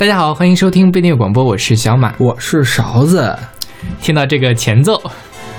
大家好，欢迎收听不一定广播，我是小马，我是勺子。听到这个前奏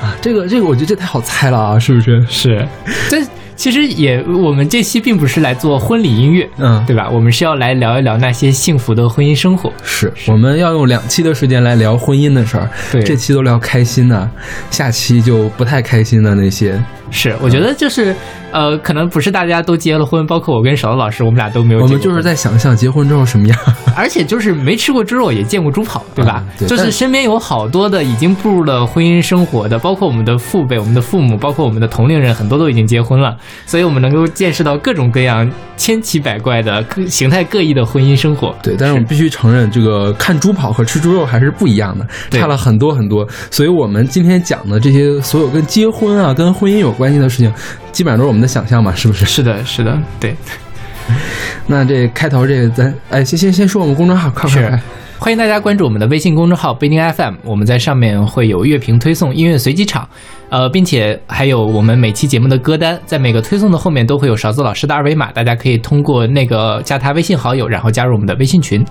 啊，这个这个，我觉得这太好猜了啊，是不是？是，这其实也，我们这期并不是来做婚礼音乐，嗯，对吧？我们是要来聊一聊那些幸福的婚姻生活。是，我们要用两期的时间来聊婚姻的事儿，对，这期都聊开心的，下期就不太开心的那些。是，我觉得就是。呃，可能不是大家都结了婚，包括我跟勺子老师，我们俩都没有。我们就是在想象结婚之后什么样，而且就是没吃过猪肉，也见过猪跑，对吧？对。就是身边有好多的已经步入了婚姻生活的，包括我们的父辈、我们的父母，包括我们的同龄人，很多都已经结婚了，所以我们能够见识到各种各样、千奇百怪的、形态各异的婚姻生活。对，但是我们必须承认，这个看猪跑和吃猪肉还是不一样的，差了很多很多。所以我们今天讲的这些所有跟结婚啊、跟婚姻有关心的事情。基本上都是我们的想象嘛，是不是？是的，是的，对。那这开头这个，咱哎，先先先说我们公众号，快快快！欢迎大家关注我们的微信公众号“不一定 FM”，我们在上面会有乐评推送、音乐随机场，呃，并且还有我们每期节目的歌单，在每个推送的后面都会有勺子老师的二维码，大家可以通过那个加他微信好友，然后加入我们的微信群。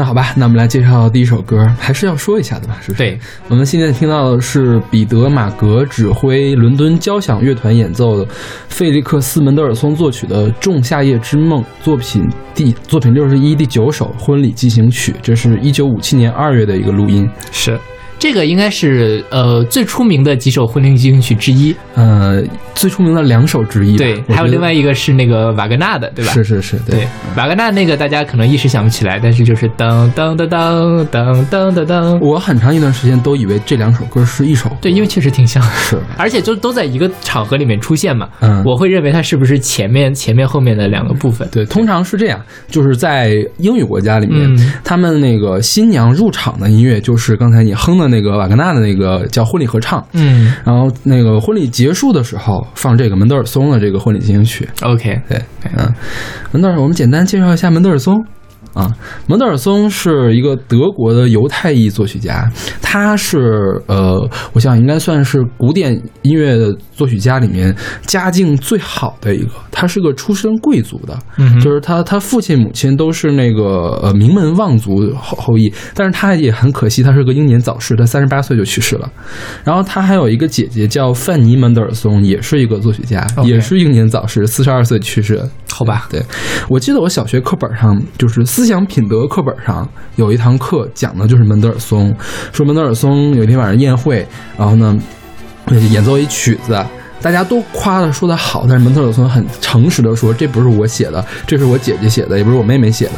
那好吧，那我们来介绍第一首歌，还是要说一下的吧，是不是？对，我们现在听到的是彼得·马格指挥伦敦交响乐团演奏的费利克斯·门德尔松作曲的《仲夏夜之梦》作品第作品六十一第九首婚礼进行曲，这是一九五七年二月的一个录音，是。这个应该是呃最出名的几首婚礼进行曲之一，呃最出名的两首之一。对，还有另外一个是那个瓦格纳的，对吧？是是是，对，瓦格纳那个大家可能一时想不起来，但是就是当当当当当当当当。我很长一段时间都以为这两首歌是一首，对，因为确实挺像，是，而且就都在一个场合里面出现嘛。嗯，我会认为它是不是前面前面后面的两个部分？对，通常是这样，就是在英语国家里面，他们那个新娘入场的音乐就是刚才你哼的。那个瓦格纳的那个叫婚礼合唱，嗯，然后那个婚礼结束的时候放这个门德尔松的这个婚礼进行曲。OK，对，嗯，门德尔，我们简单介绍一下门德尔松。啊，门德尔松是一个德国的犹太裔作曲家，他是呃，我想应该算是古典音乐的作曲家里面家境最好的一个。他是个出身贵族的，就是他他父亲母亲都是那个呃名门望族后后裔，但是他也很可惜，他是个英年早逝，他三十八岁就去世了。然后他还有一个姐姐叫范尼门德尔松，也是一个作曲家，也是英年早逝，四十二岁去世。好吧，对我记得我小学课本上就是思想品德课本上有一堂课讲的就是门德尔松，说门德尔松有一天晚上宴会，然后呢演奏一曲子，大家都夸他说的好，但是门德尔松很诚实的说这不是我写的，这是我姐姐写的，也不是我妹妹写的。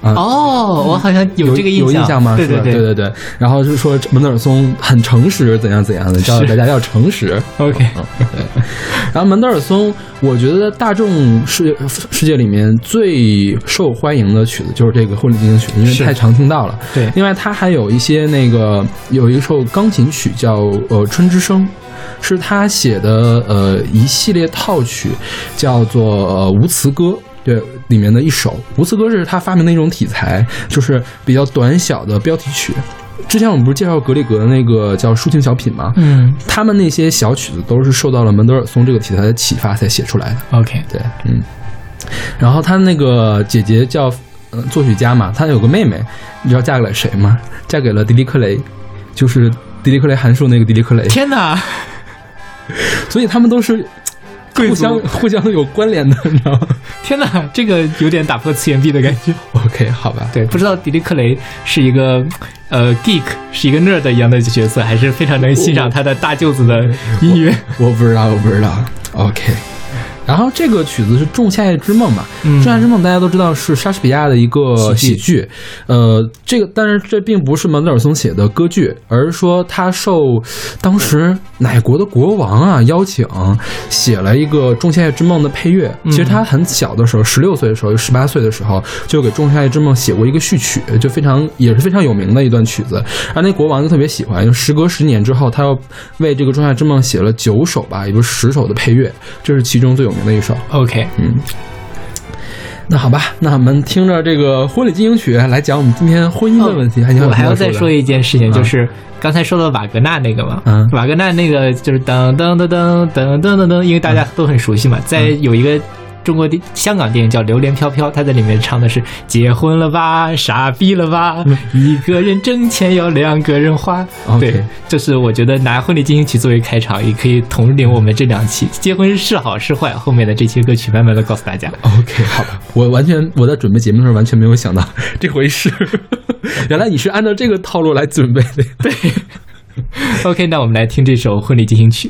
哦，我好像有这个印象，有印象吗？对对对对对。然后就说门德尔松很诚实，怎样怎样的，教大家要诚实。OK。对。然后门德尔松，我觉得大众世世界里面最受欢迎的曲子就是这个婚礼进行曲，因为太常听到了。对。另外，他还有一些那个有一首钢琴曲叫呃春之声，是他写的呃一系列套曲，叫做无词歌。对，里面的一首《无词歌》是他发明的一种题材，就是比较短小的标题曲。之前我们不是介绍格里格的那个叫抒情小品吗？嗯，他们那些小曲子都是受到了门德尔松这个题材的启发才写出来的。OK，对，嗯。然后他那个姐姐叫嗯作曲家嘛，他有个妹妹，你知道嫁给了谁吗？嫁给了迪丽克雷，就是迪丽克雷函数那个迪丽克雷。天哪！所以他们都是。互相 互相有关联的，你知道吗？天哪，这个有点打破次元壁的感觉。OK，好吧。对，不知道迪利克雷是一个呃 geek，是一个 nerd 一样的角色，还是非常能欣赏他的大舅子的音乐？我不知道，我不知道。OK。然后这个曲子是《仲夏夜之梦》嘛，《仲夏夜之梦》大家都知道是莎士比亚的一个喜剧，呃，这个但是这并不是门德尔松写的歌剧，而是说他受当时哪国的国王啊邀请，写了一个《仲夏夜之梦》的配乐。其实他很小的时候，十六岁的时候，十八岁的时候就给《仲夏夜之梦》写过一个序曲，就非常也是非常有名的一段曲子。而那国王就特别喜欢，就时隔十年之后，他又为这个《仲夏之梦》写了九首吧，也就十首的配乐，这是其中最有名。的一首，OK，嗯，那好吧，那我们听着这个婚礼进行曲来讲我们今天婚姻的问题。我还要再说一件事情，就是刚才说到瓦格纳那个嘛，嗯，瓦格纳那个就是噔噔噔噔噔噔噔噔，因为大家都很熟悉嘛，在有一个。中国电香港电影叫《榴莲飘飘》，他在里面唱的是“结婚了吧，傻逼了吧，一个人挣钱要两个人花”。对，就是我觉得拿《婚礼进行曲》作为开场，也可以统领我们这两期结婚是好是坏，后面的这些歌曲慢慢的告诉大家。OK，好吧，我完全我在准备节目的时候完全没有想到这回事，原来你是按照这个套路来准备的。对，OK，那我们来听这首《婚礼进行曲》。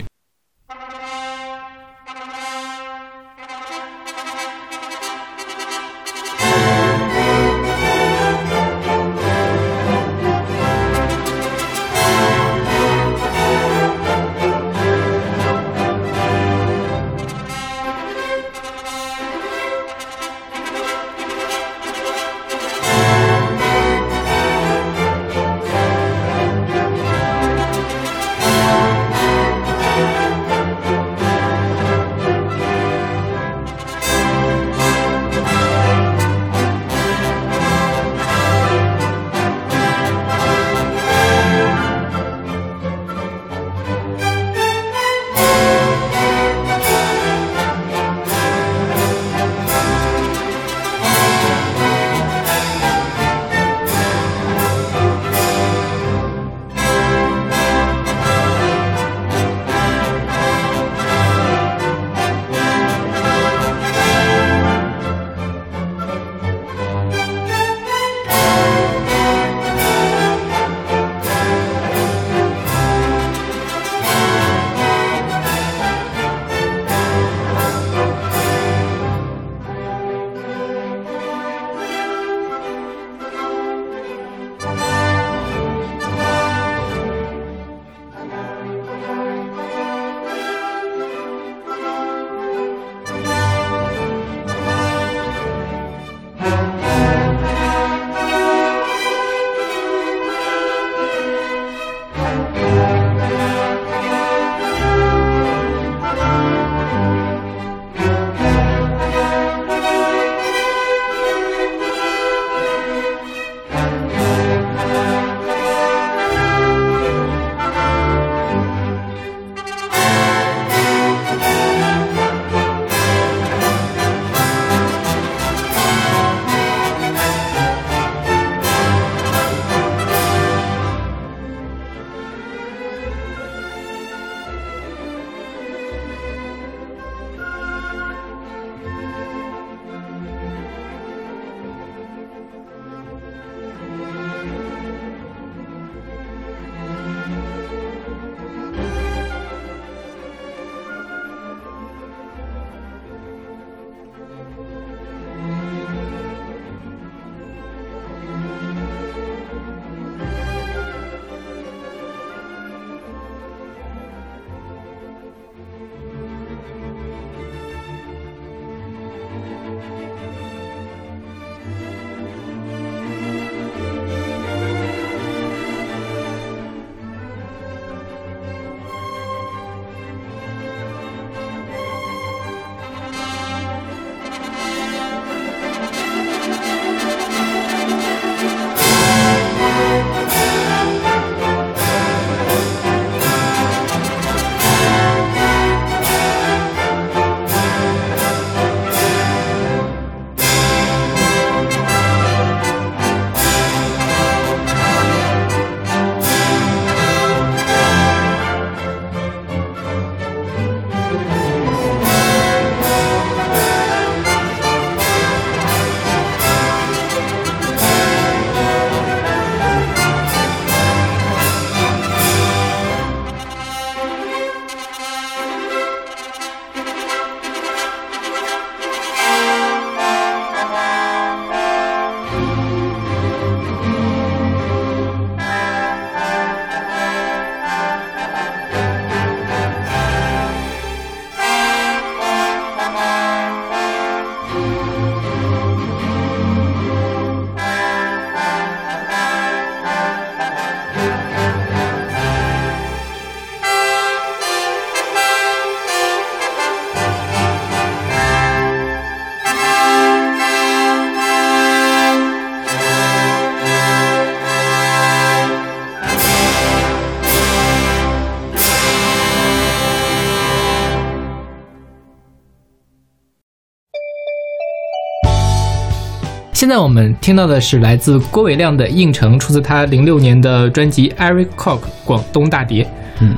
现在我们听到的是来自郭伟亮的《应城》，出自他零六年的专辑《Eric Cock 广东大碟》。嗯，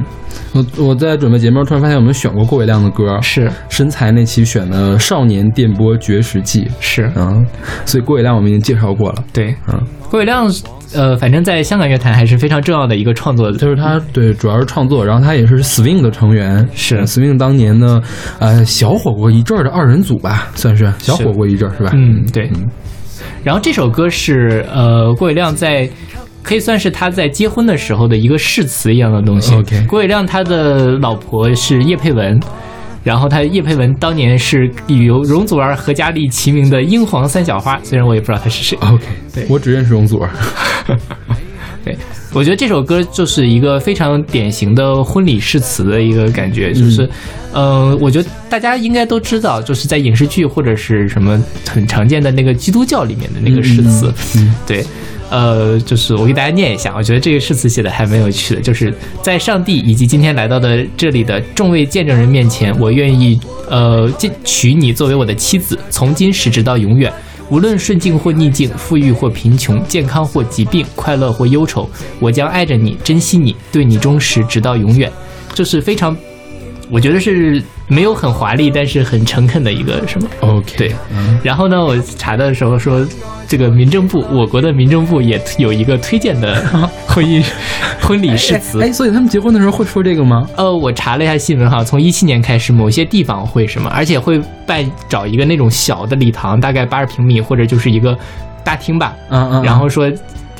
我我在准备节目，突然发现我们选过郭伟亮的歌，是。身材那期选的《少年电波绝食记》，是。嗯，所以郭伟亮我们已经介绍过了。对，嗯，郭伟亮，呃，反正在香港乐坛还是非常重要的一个创作，就是他对，主要是创作，然后他也是 Swing 的成员，是。Swing 当年呢，呃，小火过一阵儿的二人组吧，算是。小火过一阵儿，是吧？嗯，对。然后这首歌是呃郭伟亮在。可以算是他在结婚的时候的一个誓词一样的东西。OK，郭伟亮他的老婆是叶佩文，然后他叶佩文当年是与容祖儿何嘉丽齐名的英皇三小花，虽然我也不知道他是谁。OK，对我只认识容祖儿。对，我觉得这首歌就是一个非常典型的婚礼誓词的一个感觉，就是，嗯，我觉得大家应该都知道，就是在影视剧或者是什么很常见的那个基督教里面的那个誓词，对。呃，就是我给大家念一下，我觉得这个誓词写的还蛮有趣的。就是在上帝以及今天来到的这里的众位见证人面前，我愿意呃娶你作为我的妻子，从今时直到永远，无论顺境或逆境，富裕或贫穷，健康或疾病，快乐或忧愁，我将爱着你，珍惜你，对你忠实，直到永远。这是非常，我觉得是。没有很华丽，但是很诚恳的一个什么？OK，对。然后呢，我查的时候说，这个民政部，我国的民政部也有一个推荐的婚姻 婚礼誓词。哎，所以他们结婚的时候会说这个吗？呃，我查了一下新闻哈，从一七年开始，某些地方会什么，而且会办找一个那种小的礼堂，大概八十平米或者就是一个大厅吧。嗯嗯。然后说。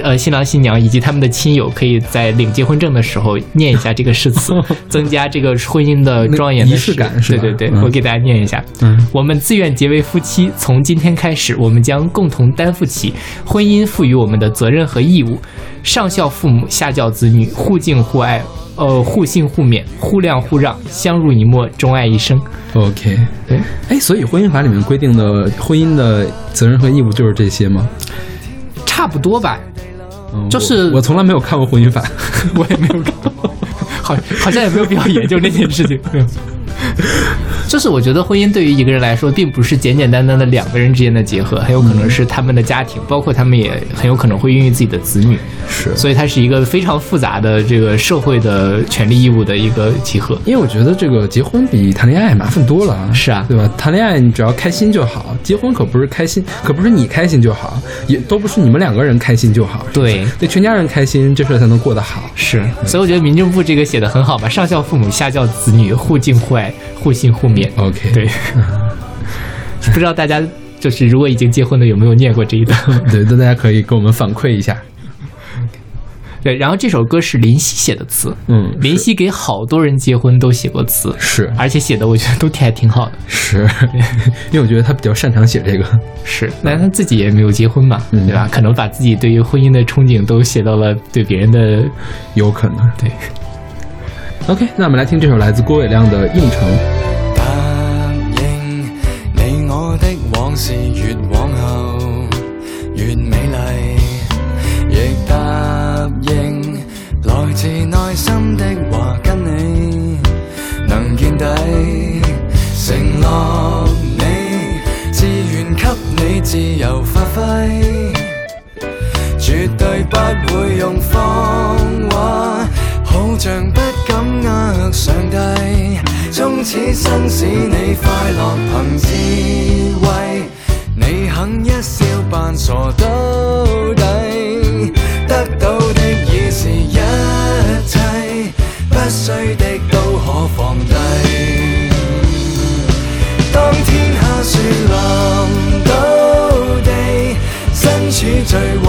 呃，新郎新娘以及他们的亲友可以在领结婚证的时候念一下这个誓词，增加这个婚姻的庄严仪式感。对对对，我给大家念一下。嗯，我们自愿结为夫妻，从今天开始，我们将共同担负起婚姻赋予我们的责任和义务，上孝父母，下教子女，互敬互爱，呃，互信互勉，互谅互让，相濡以沫，钟爱一生。OK，对。哎，所以婚姻法里面规定的婚姻的责任和义务就是这些吗？差不多吧。就是我从来没有看过婚姻法，我也没有看，好，好像也没有必要研究那件事情。就是我觉得婚姻对于一个人来说，并不是简简单单的两个人之间的结合，很有可能是他们的家庭，包括他们也很有可能会孕育自己的子女。是，所以它是一个非常复杂的这个社会的权利义务的一个集合。因为我觉得这个结婚比谈恋爱麻烦多了。是啊，对吧？谈恋爱你只要开心就好，结婚可不是开心，可不是你开心就好，也都不是你们两个人开心就好。对，得全家人开心，这事才能过得好。是，所以我觉得民政部这个写的很好吧，上孝父母，下教子女，互敬互爱。互信互勉，OK，对，不知道大家就是如果已经结婚的有没有念过这一段？对，那大家可以给我们反馈一下。对，然后这首歌是林夕写的词，嗯，林夕给好多人结婚都写过词，是，而且写的我觉得都挺还挺好的，是，因为我觉得他比较擅长写这个，是，但他自己也没有结婚嘛，对吧？可能把自己对于婚姻的憧憬都写到了对别人的，有可能，对。OK，那我们来听这首来自郭伟亮的《应承》。答应你我的往事越往后越美丽，亦答应来自内心的话跟你能见底，承诺你自愿给你自由发挥，绝对不会用谎话。好像不上帝，终此生使你快乐凭智慧，你肯一笑扮傻到底，得到的已是一切，不需的都可放低。当天下雪淋到地，身处最坏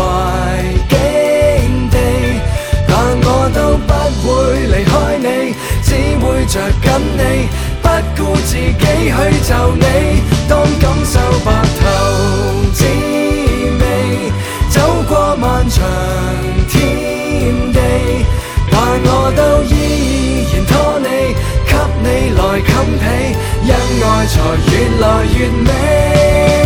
着紧你，不顾自己去就你。当感受白头滋味，走过漫长天地，但我都依然拖你，给你来襟被，因爱才越来越美。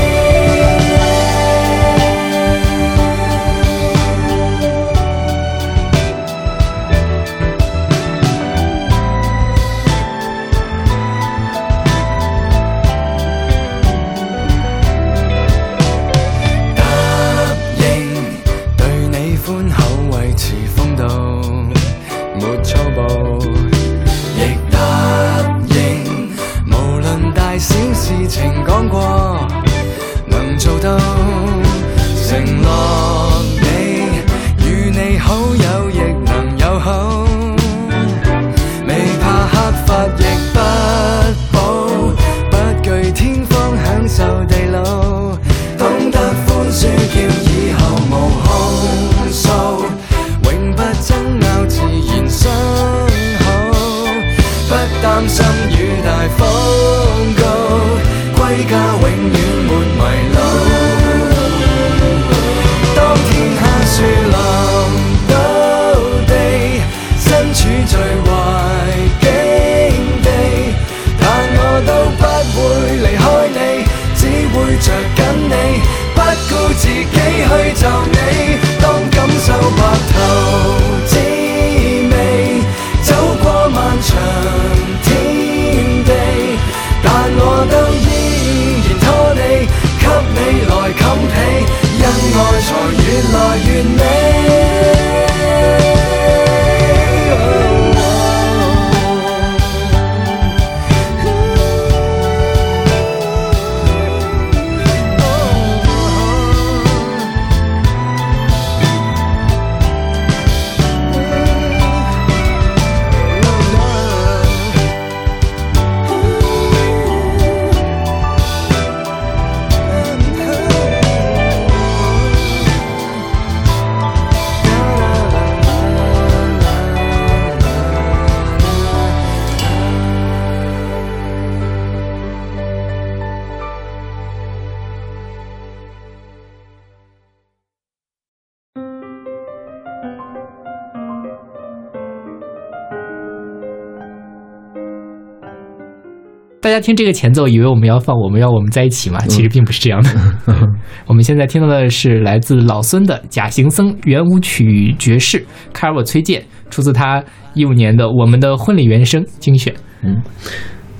大家听这个前奏，以为我们要放《我们要我们在一起》嘛？其实并不是这样的。我们现在听到的是来自老孙的《假行僧圆舞曲爵士》，卡尔沃崔健，出自他一五年的《我们的婚礼原声》精选。嗯，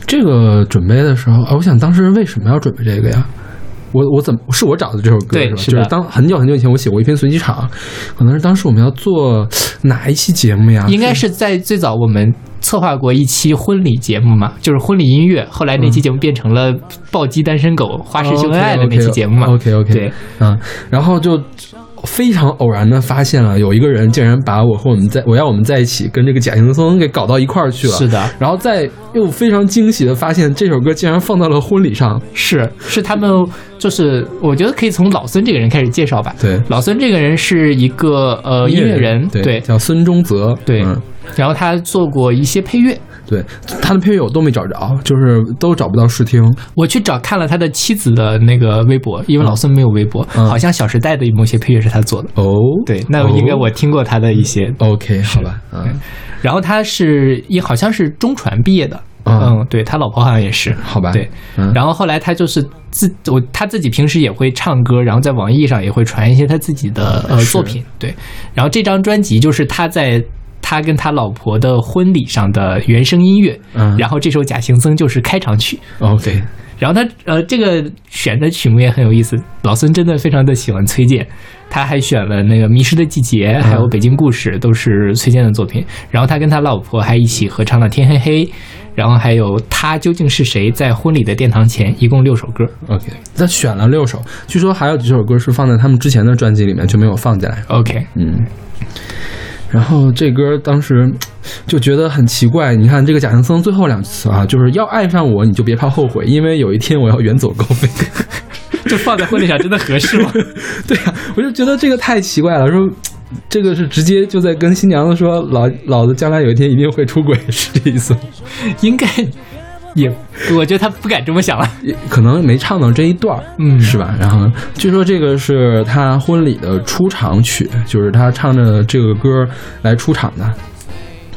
这个准备的时候，啊，我想当时为什么要准备这个呀？我我怎么是我找的这首歌是吧？对是的就是当很久很久以前我写过一篇随机场，可能是当时我们要做哪一期节目呀？应该是在最早我们策划过一期婚礼节目嘛，就是婚礼音乐。后来那期节目变成了暴击单身狗花式秀恩爱的那期节目嘛。OK OK，对，嗯，然后就非常偶然的发现了有一个人竟然把我和我们在我要我们在一起跟这个贾行僧给搞到一块儿去了。是的，然后再又非常惊喜的发现这首歌竟然放到了婚礼上。是是他们，就是我觉得可以从老孙这个人开始介绍吧。对，老孙这个人是一个呃音乐人，对，对叫孙中泽。对嗯然后他做过一些配乐。对，他的配乐我都没找着，就是都找不到试听。我去找看了他的妻子的那个微博，因为老孙没有微博，嗯好像《小时代》的某些配乐是他做的。哦，对，那应该我听过他的一些。OK，好吧，嗯，然后他是也好像是中传毕业的，嗯嗯，对他老婆好像也是，好吧，对。嗯，然后后来他就是自我他自己平时也会唱歌，然后在网易上也会传一些他自己的呃作品，对。然后这张专辑就是他在他跟他老婆的婚礼上的原声音乐，嗯。然后这首《假行僧》就是开场曲，OK，然后他呃这个选的曲目也很有意思，老孙真的非常的喜欢崔健，他还选了那个《迷失的季节》，还有《北京故事》，都是崔健的作品。然后他跟他老婆还一起合唱了《天黑黑》，然后还有《他究竟是谁》在婚礼的殿堂前，一共六首歌。OK，他选了六首，据说还有几首歌是放在他们之前的专辑里面就没有放进来。OK，嗯，然后这歌当时 就觉得很奇怪，你看这个假行僧最后两次啊，就是要爱上我，你就别怕后悔，因为有一天我要远走高飞。这放在婚礼上真的合适吗？对呀、我就觉得这个太奇怪了，说。这个是直接就在跟新娘子说，老老子将来有一天一定会出轨，是这意思吗？应该 也，我觉得他不敢这么想了。可能没唱到这一段儿，嗯是吧？然后据说这个是他婚礼的出场曲，就是他唱着这个歌来出场的。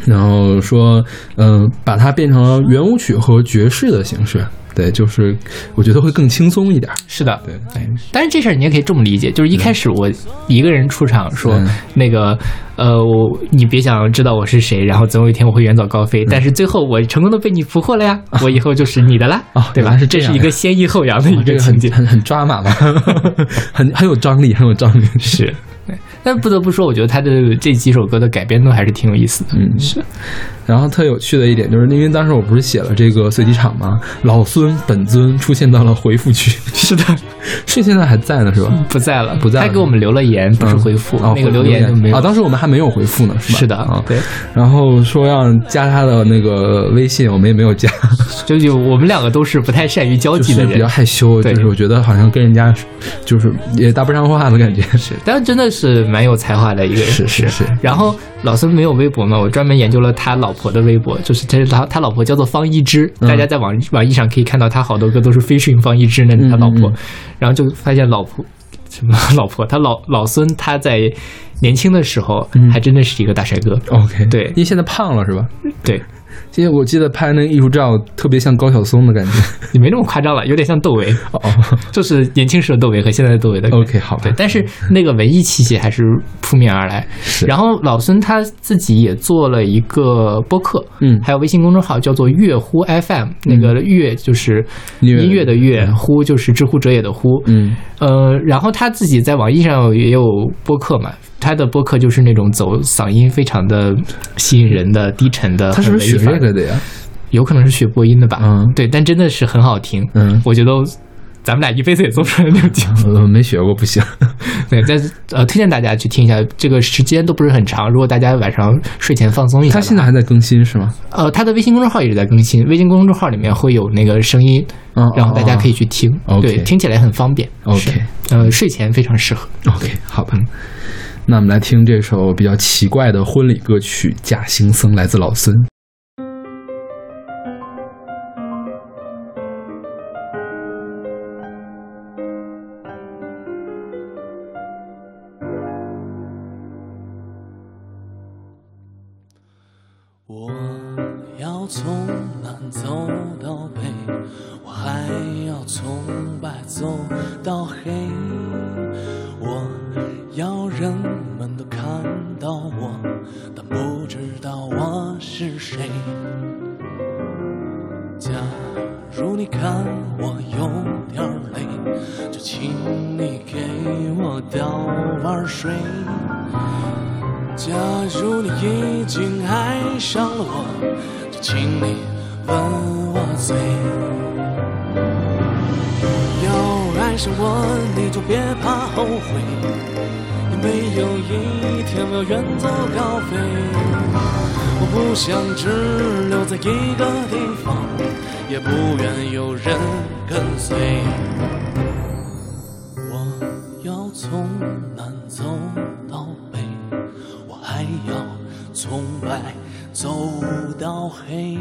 然后说，嗯、把它变成了圆舞曲和爵士的形式，对，就是我觉得会更轻松一点。儿。是的，对，对，但是这事儿你也可以这么理解，就是一开始我一个人出场说、嗯。那个呃，我你别想知道我是谁，然后总有一天我会远走高飞，但是最后我成功的被你俘获了呀，我以后就是你的啦，哦对吧？是这样这是一个先抑后扬的一个个情节，很很很抓马吧，很很有张力，很有张力。是。对但不得不说，我觉得他的这几首歌的改编都还是挺有意思的。嗯，是。然后特有趣的一点就是，因为当时我不是写了这个随机场吗？老孙本尊出现到了回复区。是的，是现在还在呢，是吧？不在了，不在。他给我们留了言，不是回复，那个留言就没有啊。当时我们还没有回复呢，是吧？是的啊，对。然后说让加他的那个微信，我们也没有加。就就我们两个都是不太善于交际的人，比较害羞。就是我觉得好像跟人家就是也搭不上话的感觉。是，但是真的是蛮有才华的一个人。是是是。然后老孙没有微博嘛，我专门研究了他老婆的微博，就是。他，他老婆叫做方一之，大家在网网易上可以看到他好多歌都是飞讯方一之，那是他老婆。然后就发现老婆 什么老婆，他老老孙他在年轻的时候还真的是一个大帅哥。OK，对，因为现在胖了是吧？对。因为我记得拍那个艺术照，特别像高晓松的感觉。你没那么夸张了，有点像窦唯哦，就是年轻时的窦唯和现在的窦唯的。OK，好，对，但是那个文艺气息还是扑面而来。是然后老孙他自己也做了一个播客，嗯，还有微信公众号叫做乐乎 FM，那个乐就是音乐的乐，乎就是知乎者也的乎，嗯，呃，然后他自己在网易上也有播客嘛。他的播客就是那种走嗓音非常的吸引人的低沉的，他是不是学这个的呀？有可能是学播音的吧。嗯，对，但真的是很好听。嗯，我觉得咱们俩一辈子也做不出来那种节目。呃，没学过不行。对，但是呃，推荐大家去听一下，这个时间都不是很长。如果大家晚上睡前放松一下，他现在还在更新是吗？呃，他的微信公众号一直在更新，微信公众号里面会有那个声音，然后大家可以去听。对，听起来很方便。OK，呃，睡前非常适合。OK，好吧。那我们来听这首比较奇怪的婚礼歌曲《假行僧》，来自老孙。我，你就别怕后悔。没有一天我要远走高飞，我不想只留在一个地方，也不愿有人跟随。我要从南走到北，我还要从白走到黑。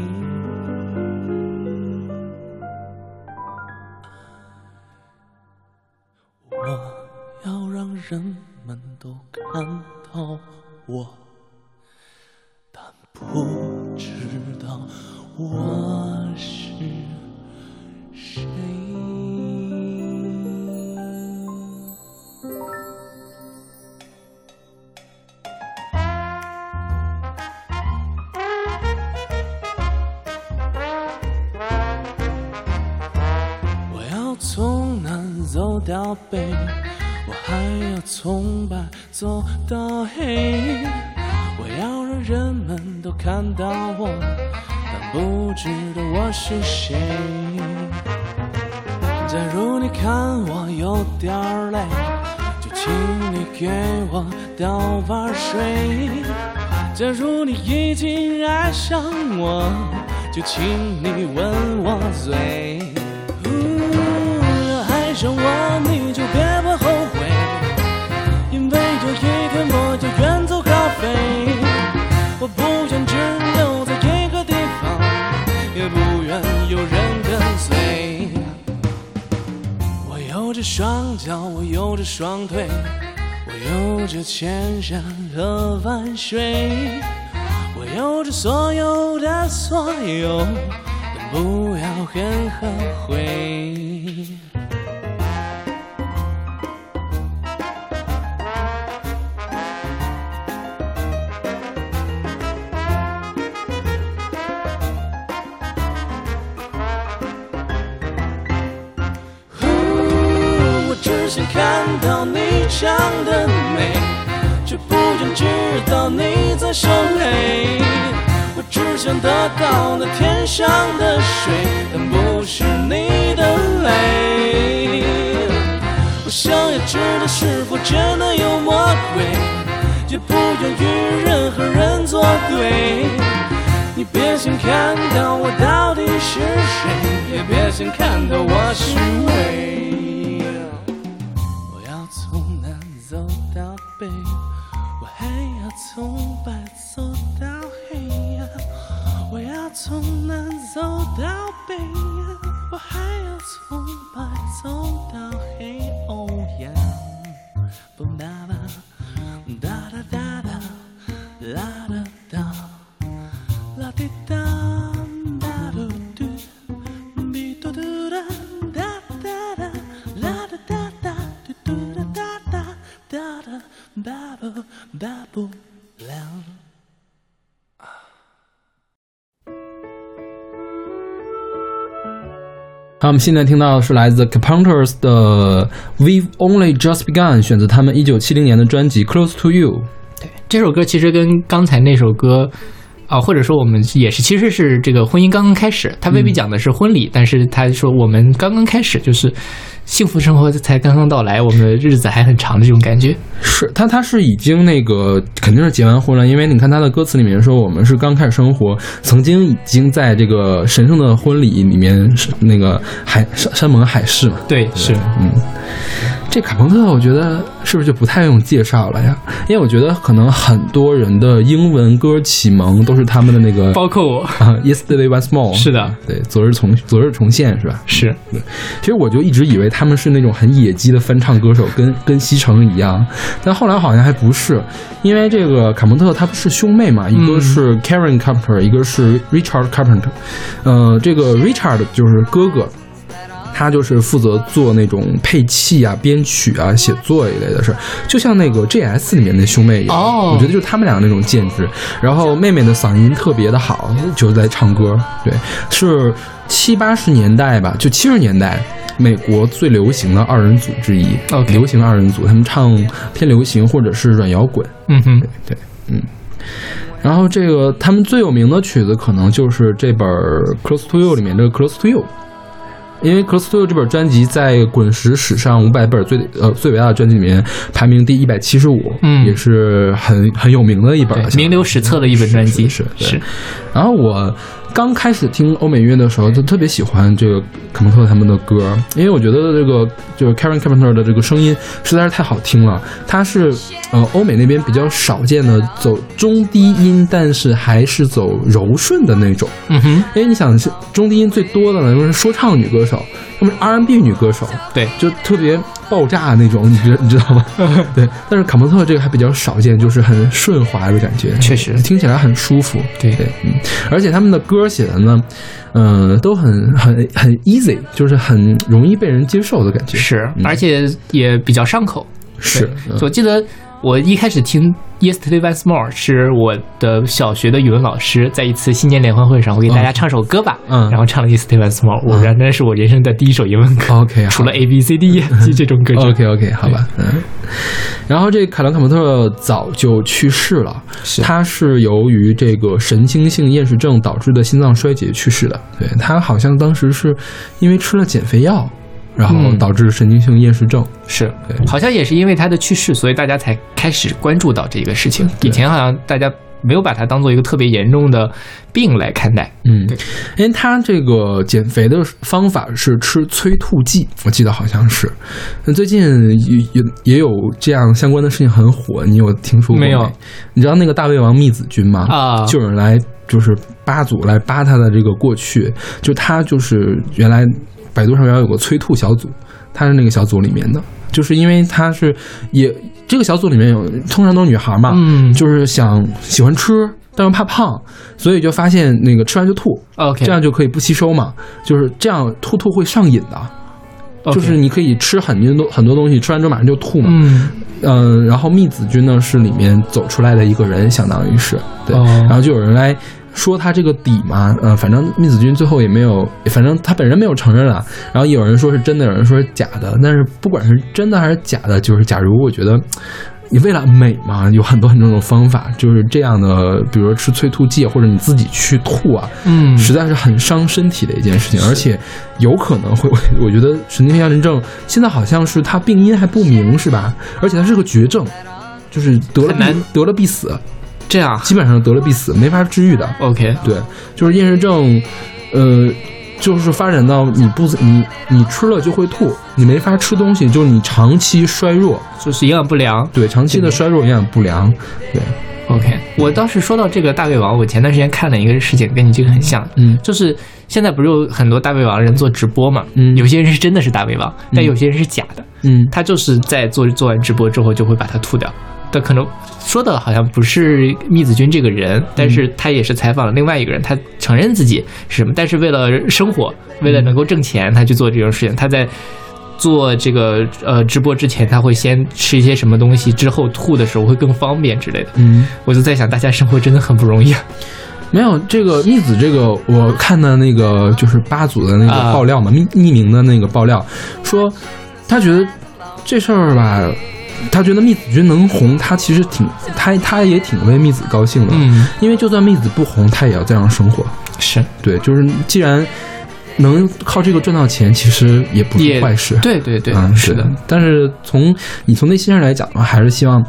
人。们都看到我，但不知道我是谁。我要从南走到北。我还要从白走到黑，我要让人们都看到我，但不知道我是谁。假如你看我有点累，就请你给我倒碗水。假如你已经爱上我，就请你吻我嘴。爱上我，你就别怕后不愿只留在一个地方，也不愿有人跟随。我有着双脚，我有着双腿，我有着千山和万水，我有着所有的所有，但不要恨和悔。想看到你长得美，却不愿知道你在伤黑。我只想得到那天上的水，但不是你的泪。我想要知道是否真的有魔鬼，也不愿与任何人作对。你别想看到我到底是谁，也别想看到我是谁。从白走到黑呀。我要从南走到北呀，我还要从白走好，我们现在听到的是来自 Carpenters 的 "We've Only Just Begun"，选择他们一九七零年的专辑《Close to You》。对，这首歌其实跟刚才那首歌，啊、或者说我们也是，其实是这个婚姻刚刚开始。他未必讲的是婚礼，但是他说我们刚刚开始，就是幸福生活才刚刚到来，我们的日子还很长的这种感觉。是他，他是已经那个肯定是结完婚了，因为你看他的歌词里面说，我们是刚开始生活，曾经已经在这个神圣的婚礼里面是那个海山山盟海誓嘛。对，是，嗯，这卡朋特我觉得是不是就不太用介绍了呀？因为我觉得可能很多人的英文歌启蒙都是他们的那个包括我。啊，Yesterday Once More。是的，对，昨日重昨日重现是吧？是，其实我就一直以为他们是那种很野鸡的翻唱歌手，跟跟西城一样，但后来好像还不是，因为这个卡蒙特他不是兄妹嘛，一个是 Karen Carpenter，一个是 Richard Carpenter，呃，这个 Richard 就是哥哥。他就是负责做那种配器啊、编曲啊、写作一类的事儿，就像那个 J.S. 里面的兄妹一样。哦我觉得就是他们俩那种建制。然后妹妹的嗓音特别的好，就是在唱歌。对，是七八十年代吧，就七十年代。美国最流行的二人组之一 OK 流行二人组，他们唱偏流行或者是软摇滚，嗯哼，对，嗯。然后这个他们最有名的曲子可能就是这本《Close to You》里面这个《Close to You》，因为《Close to You》这本专辑在滚石史上五百本最呃最伟大的专辑里面排名第一百七十五，嗯。也是很很有名的一本名留史册的一本专辑，是是。然后我刚开始听欧美音乐的时候，就特别喜欢这个卡蒙特他们的歌，因为我觉得这个就是 Karen Carpenter 的这个声音实在是太好听了。他是呃欧美那边比较少见的走中低音，但是还是走柔顺的那种。嗯哼，因为你想是中低音最多的呢，就是说唱女歌手，要么是 R&B 女歌手，对，就特别爆炸那种，你知你知道吗？对，但是卡蒙特这个还比较少见，就是很顺滑的感觉，确实听起来很舒服。对对，嗯，而且他们的歌写的呢，嗯、都很很很 easy，就是很容易被人接受的感觉。是，嗯而且也比较上口。是我记得我一开始听 Yesterday Once More 是我的小学的语文老师在一次新年联欢会上，我给大家唱首歌吧，嗯然后唱了 Yesterday Once More，我觉得那是我人生的第一首英文歌。OK，好除了 A B C D E F G 这种歌 OK OK，好吧，嗯。然后这凯伦·卡蒙特早就去世了，是他是由于这个神经性厌食症导致的心脏衰竭去世的。对他好像当时是因为吃了减肥药，然后嗯导致神经性厌食症。是，好像也是因为他的去世，所以大家才开始关注到这个事情。以前好像大家没有把它当做一个特别严重的病来看待。嗯对，因为他这个减肥的方法是吃催吐剂，我记得好像是。那最近也也也有这样相关的事情很火，你有听说过没有？你知道那个大胃王密子君吗？啊就有人来就是扒组来扒他的这个过去，就他就是原来百度上面有个催吐小组，他是那个小组里面的，就是因为他是也这个小组里面有通常都是女孩嘛，嗯就是想喜欢吃。但是怕胖，所以就发现那个吃完就吐，OK，这样就可以不吸收嘛。就是这样，吐吐会上瘾的就是你可以吃很多很多东西，吃完之后马上就吐嘛。嗯嗯，然后密子君呢是里面走出来的一个人，相当于是对，哦然后就有人来说他这个底嘛，呃，反正密子君最后也没有，反正他本人没有承认啊，然后有人说是真的，有人说是假的，但是不管是真的还是假的，就是假如我觉得。你为了美嘛，有很多很多种方法，就是这样的，比如说吃催吐剂，或者你自己去吐啊，嗯，实在是很伤身体的一件事情，而且有可能会，我觉得神经偏差症现在好像是它病因还不明，是吧？而且它是个绝症，就是得了必得了必死，这样。基本上得了必死，没法治愈的。OK，对，就是厌食症，呃，就是发展到你不你你吃了就会吐，你没法吃东西，就是你长期衰弱，就是营养不良。对，长期的衰弱营养不良，对，OK，我倒是说到这个大胃王，我前段时间看了一个事情，跟你这个很像，嗯。就是现在不是有很多大胃王人做直播嘛，嗯。有些人是真的是大胃王，但有些人是假的，嗯。他就是在做做完直播之后就会把它吐掉。但可能说的好像不是密子君这个人，但是他也是采访了另外一个人，他承认自己是什么，但是为了生活，为了能够挣钱，他去做这种事情。他在做这个呃直播之前，他会先吃一些什么东西，之后吐的时候会更方便之类的。嗯。我就在想，大家生活真的很不容易啊。没有这个密子，这个我看的那个就是八组的那个啊爆料嘛，匿匿名的那个爆料，说他觉得这事儿吧，他觉得密子君能红，他其实挺他他也挺为密子高兴的，嗯，因为就算密子不红，他也要这样生活。是对，就是既然能靠这个赚到钱，其实也不是坏事。对对对，嗯，是的，。但是从你从内心上来讲的话，还是希望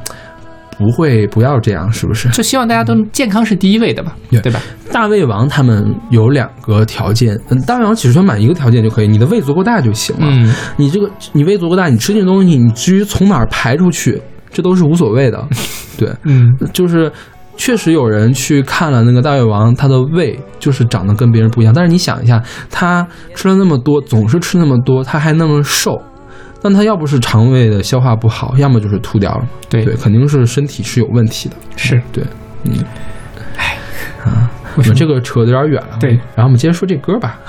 不会不要这样，是不是？就希望大家都健康是第一位的吧，对对吧？大胃王他们有两个条件，嗯，大胃王其实说满一个条件就可以，你的胃足够大就行了。嗯，你这个你胃足够大，你吃进东西，你至于从哪儿排出去，这都是无所谓的。对，嗯，就是确实有人去看了那个大胃王，他的胃就是长得跟别人不一样。但是你想一下，他吃了那么多，总是吃那么多，他还那么瘦，那他要不是肠胃的消化不好，要么就是吐掉了。对对，肯定是身体是有问题的。是。对，嗯，哎啊，我们这个扯的有点远了。对然后我们接着说这歌吧。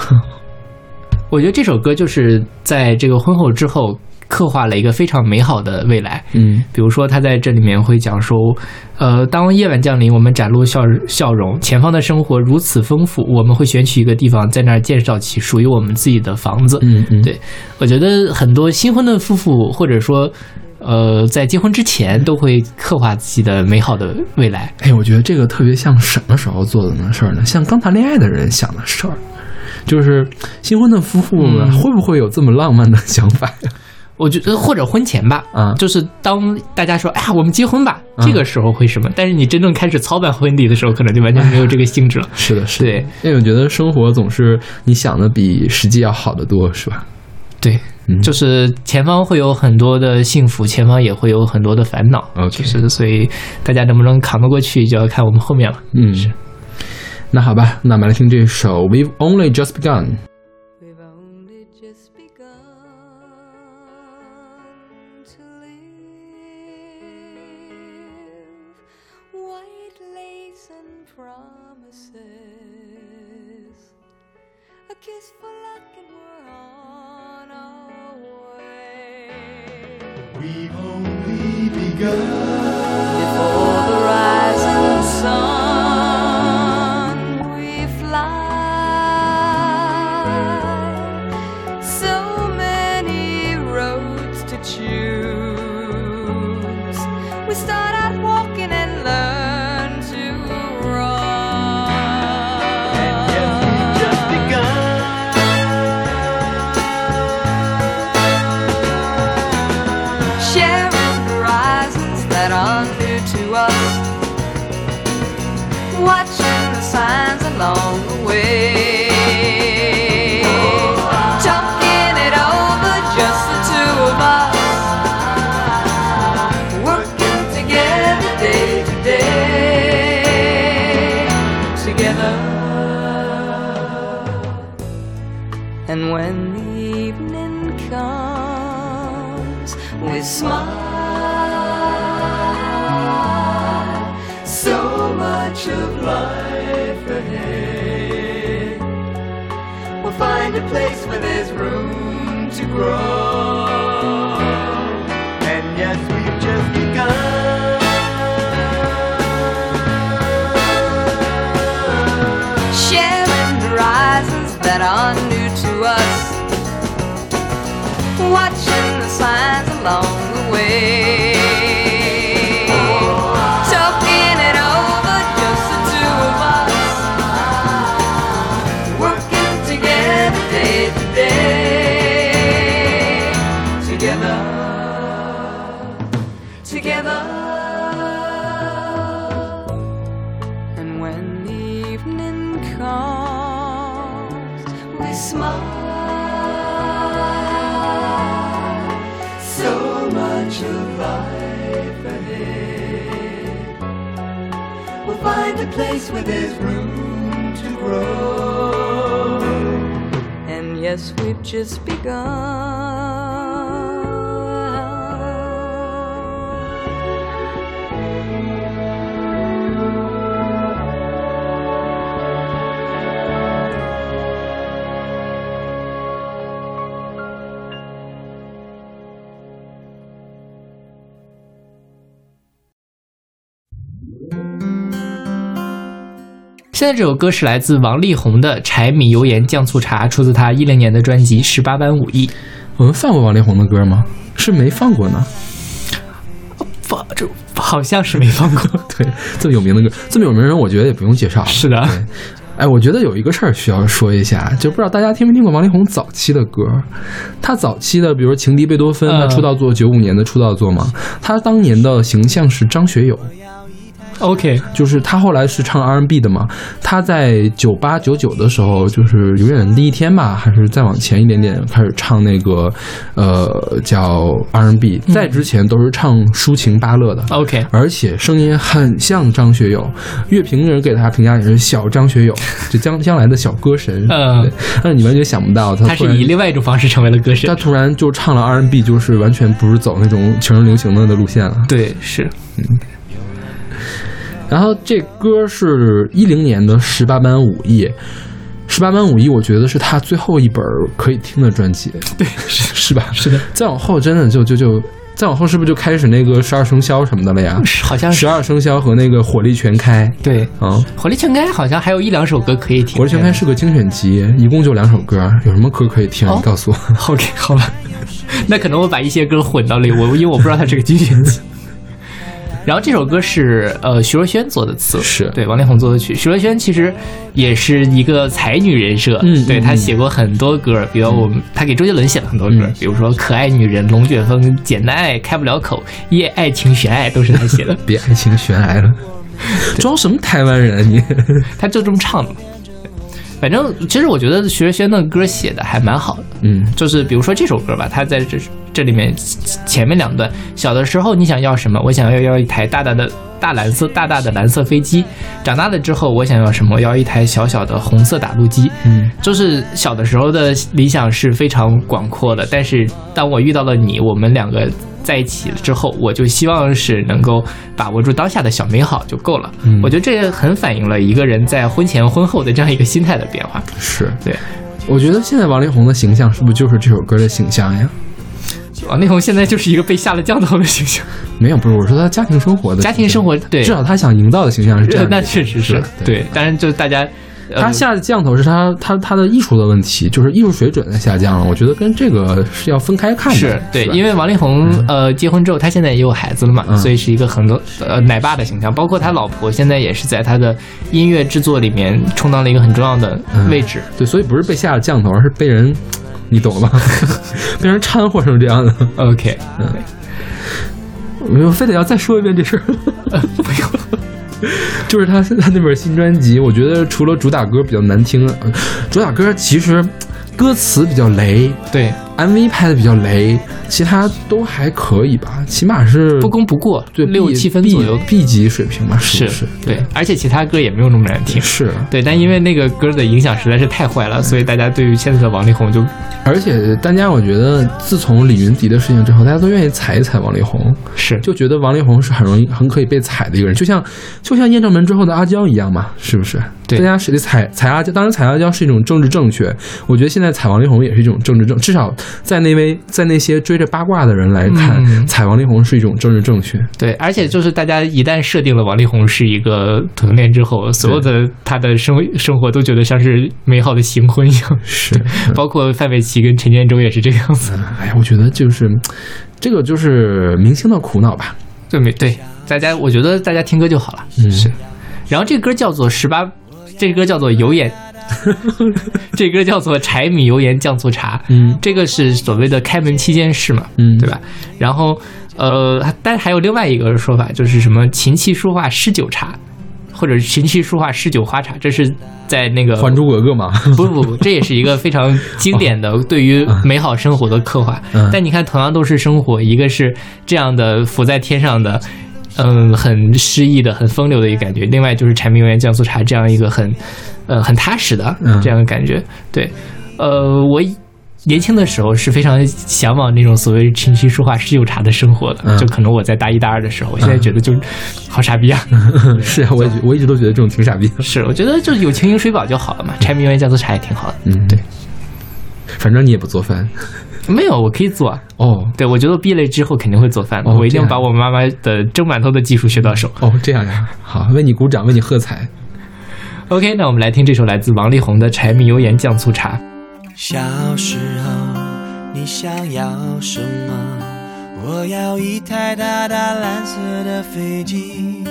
我觉得这首歌就是在这个婚后之后刻画了一个非常美好的未来。嗯比如说，他在这里面会讲说，呃，当夜晚降临，我们展露笑笑容，前方的生活如此丰富，我们会选取一个地方，在那儿建造起属于我们自己的房子。嗯嗯，对我觉得很多新婚的夫妇，或者说，呃，在结婚之前，都会刻画自己的美好的未来。哎，我觉得这个特别像什么时候做的呢事儿呢？像刚谈恋爱的人想的事儿，就是新婚的夫妇会不会有这么浪漫的想法呀？我觉得或者婚前吧，嗯就是当大家说，哎呀，我们结婚吧，嗯这个时候会什么？但是你真正开始操办婚礼的时候，可能就完全没有这个性质了。是的，是的。对，因为我觉得生活总是你想的比实际要好得多，是吧？对，嗯就是前方会有很多的幸福，前方也会有很多的烦恼。OK 就是所以大家能不能扛得过去，就要看我们后面了。嗯是，那好吧，那我们来听这首《We've Only Just Begun》。A place where there's room to grow. And yes, we've just begun. Sharing horizons that are new to us. Watching the signs along the way. Place where there's room to grow. And yes, we've just begun. 现在这首歌是来自王力宏的《柴米油盐酱醋茶》，出自他一零年的专辑《十八般武艺》。我们放过王力宏的歌吗？是没放过呢。放这好像是没放过。对，这么有名的歌，这么有名的人，我觉得也不用介绍了。是的对，哎，我觉得有一个事儿需要说一下，就不知道大家听没听过王力宏早期的歌。他早期的，比如说《情敌贝多芬》，嗯他出道作九五年的出道作嘛。他当年的形象是张学友，OK，就是他后来是唱 R&B 的嘛。他在九八九九的时候，就是永远的第一天吧，还是再往前一点点，开始唱那个呃叫 R&B。在之前都是唱抒情巴乐的。OK，而且声音很像张学友，乐评人给他评价也是小张学友，就将将来的小歌神。嗯对，但是你完全想不到他他是以另外一种方式成为了歌神他。突然就唱了 R&B，就是完全不是走那种情人流行的的路线了。对，是然后这歌是一零年的《十八般武艺》，《十八般武艺》我觉得是他最后一本可以听的专辑，对，是 是吧？是的，再往后真的就就就再往后是不是就开始那个十二生肖什么的了呀？是好像是十二生肖和那个火力全开对。啊。火力全开好像还有一两首歌可以听。火力全开是个精选集，一共就两首歌，有什么歌可以听？哦你告诉我。OK，好吧，那可能我把一些歌混到了，我因为我不知道它是个精选集。然后这首歌是呃徐若瑄做的词，是。对王力宏做的曲。徐若瑄其实也是一个才女人设，嗯对嗯。她写过很多歌，比如我们她给周杰伦写了很多歌，嗯。比如说《可爱女人》《龙卷风》《简单爱》《开不了口》《夜爱情悬爱》都是她写的，别爱情悬爱了，装什么台湾人啊你？她就这么唱的。反正其实我觉得徐若瑄的歌写的还蛮好的，嗯。就是比如说这首歌吧，她在这这里面前面两段，小的时候你想要什么？我想要要一台大大的大蓝色大大的蓝色飞机。长大了之后，我想要什么？我要一台小小的红色打路机。嗯，就是小的时候的理想是非常广阔的，但是当我遇到了你，我们两个在一起了之后，我就希望是能够把握住当下的小美好就够了。嗯我觉得这也很反映了一个人在婚前婚后的这样一个心态的变化。是。对，我觉得现在王力宏的形象是不是就是这首歌的形象呀？王力宏现在就是一个被下了降头的形象。没有，不是我说他家庭生活的家庭生活对至少他想营造的形象是这样。那确实是是对，当然就大家。呃他下的降头是他他他的艺术的问题，就是艺术水准在下降了。我觉得跟这个是要分开看的。是对，吧因为王力宏呃结婚之后，他现在也有孩子了嘛，嗯所以是一个很多呃奶爸的形象，包括他老婆现在也是在他的音乐制作里面充当了一个很重要的位置。对，所以不是被下了降头，而是被人，你懂了吧？被人掺和成这样的。OK，嗯我非得要再说一遍这事儿。不用，就是他他那本新专辑，我觉得除了主打歌比较难听，呃主打歌其实歌词比较雷对，，MV 拍的比较雷，其他都还可以吧，起码是不攻不过，对六七分左右 B 级水平吧，是是？对，而且其他歌也没有那么难听。是，对，但因为那个歌的影响实在是太坏了，所以大家对于现在的王力宏就而且大家我觉得自从李云迪的事情之后，大家都愿意踩一踩王力宏，是就觉得王力宏是很容易、很可以被踩的一个人，就像就像验证门之后的阿娇一样嘛，是不是？对大家谁踩踩阿娇，当然踩阿娇是一种政治正确，我觉得现在踩王力宏也是一种政治正，至少在那位在那些追着八卦的人来看，嗯踩王力宏是一种政治正确。对，而且就是大家一旦设定了王力宏是一个同性恋之后，所有的他的生生活都觉得像是美好的新婚一样，是，包括范玮琪跟陈建州也是这个样子。哎呀，我觉得就是这个就是明星的苦恼吧。对没对？大家我觉得大家听歌就好了。嗯是。然后这歌叫做十八，这歌叫做有眼 这歌叫做柴米油盐酱醋茶，嗯。这个是所谓的开门七件事嘛，嗯。对吧？然后呃，但还有另外一个说法，就是什么琴棋书画诗酒茶，或者琴棋书画诗酒花茶，这是在那个《还珠格格》嘛，不不不，这也是一个非常经典的 对于美好生活的刻画。嗯。但你看，同样都是生活，一个是这样的浮在天上的，嗯，很诗意的、很风流的一个感觉；另外就是柴米油盐酱醋茶这样一个很，呃，很踏实的嗯这样的感觉。对，呃，我年轻的时候是非常向往那种所谓琴棋书画诗酒茶的生活的，嗯就可能我在大一大二的时候，我现在觉得就好傻逼啊。是啊，我也我一直都觉得这种挺傻逼的。是，我觉得就有情饮水饱就好了嘛，柴米油盐酱醋茶也挺好的。嗯，对，反正你也不做饭没有，我可以做啊。哦对，我觉得毕业之后肯定会做饭的，哦我一定把我妈妈的蒸馒头的技术学到手。哦，这样呀，好，为你鼓掌，为你喝彩。OK，那我们来听这首来自王力宏的《柴米油盐酱醋茶》。小时候，你想要什么？我要一台大大蓝色的飞机，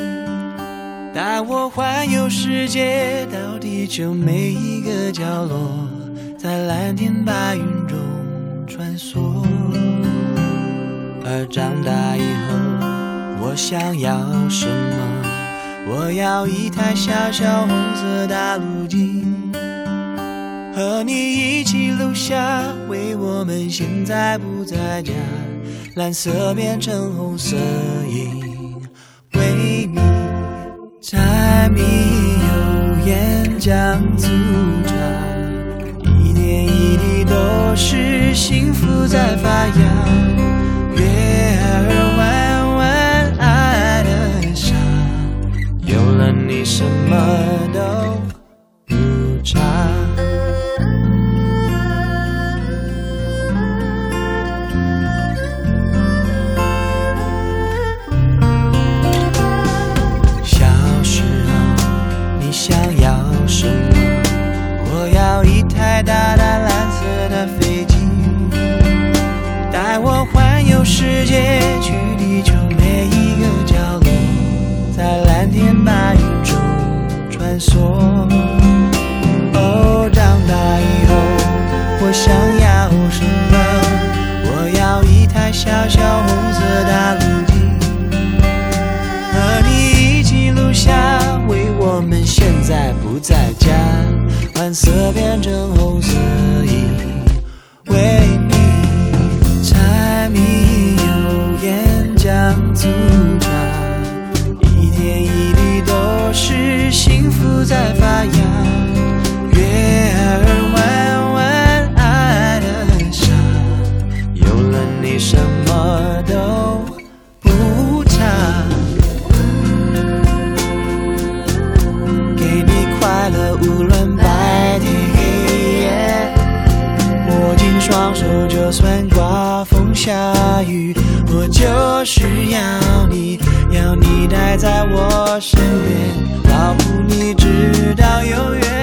带我环游世界，到地球每一个角落，在蓝天白云中穿梭。而长大以后，我想要什么？我要一台小小红色大陆机。和你一起录下，为我们现在不在家，蓝色变成红色因为你柴米油盐酱醋茶，都是幸福在发芽。月儿弯弯爱的傻，有了你什么都世界，去地球每一个角落，在蓝天白云中穿梭。哦，长大以后，我想要什么？我要一台小小红色大陆机。和你一起录下，为我们现在不在家，蓝色变成红在我身边，保护你直到永远。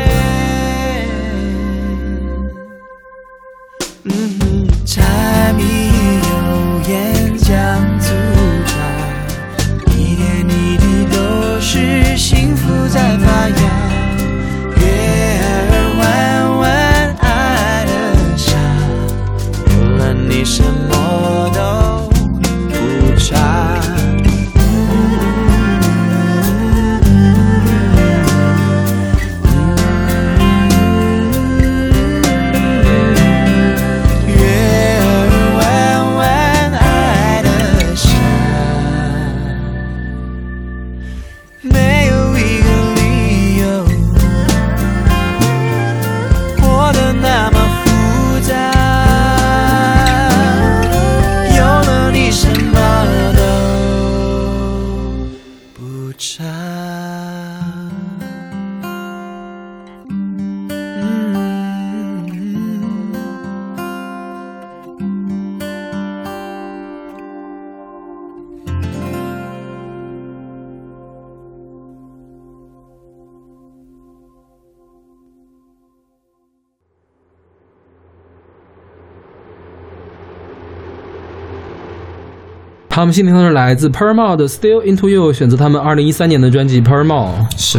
好，我们新听的是来自 Permall 的《Still Into You》，选择他们二零一三年的专辑《Paramore》。是，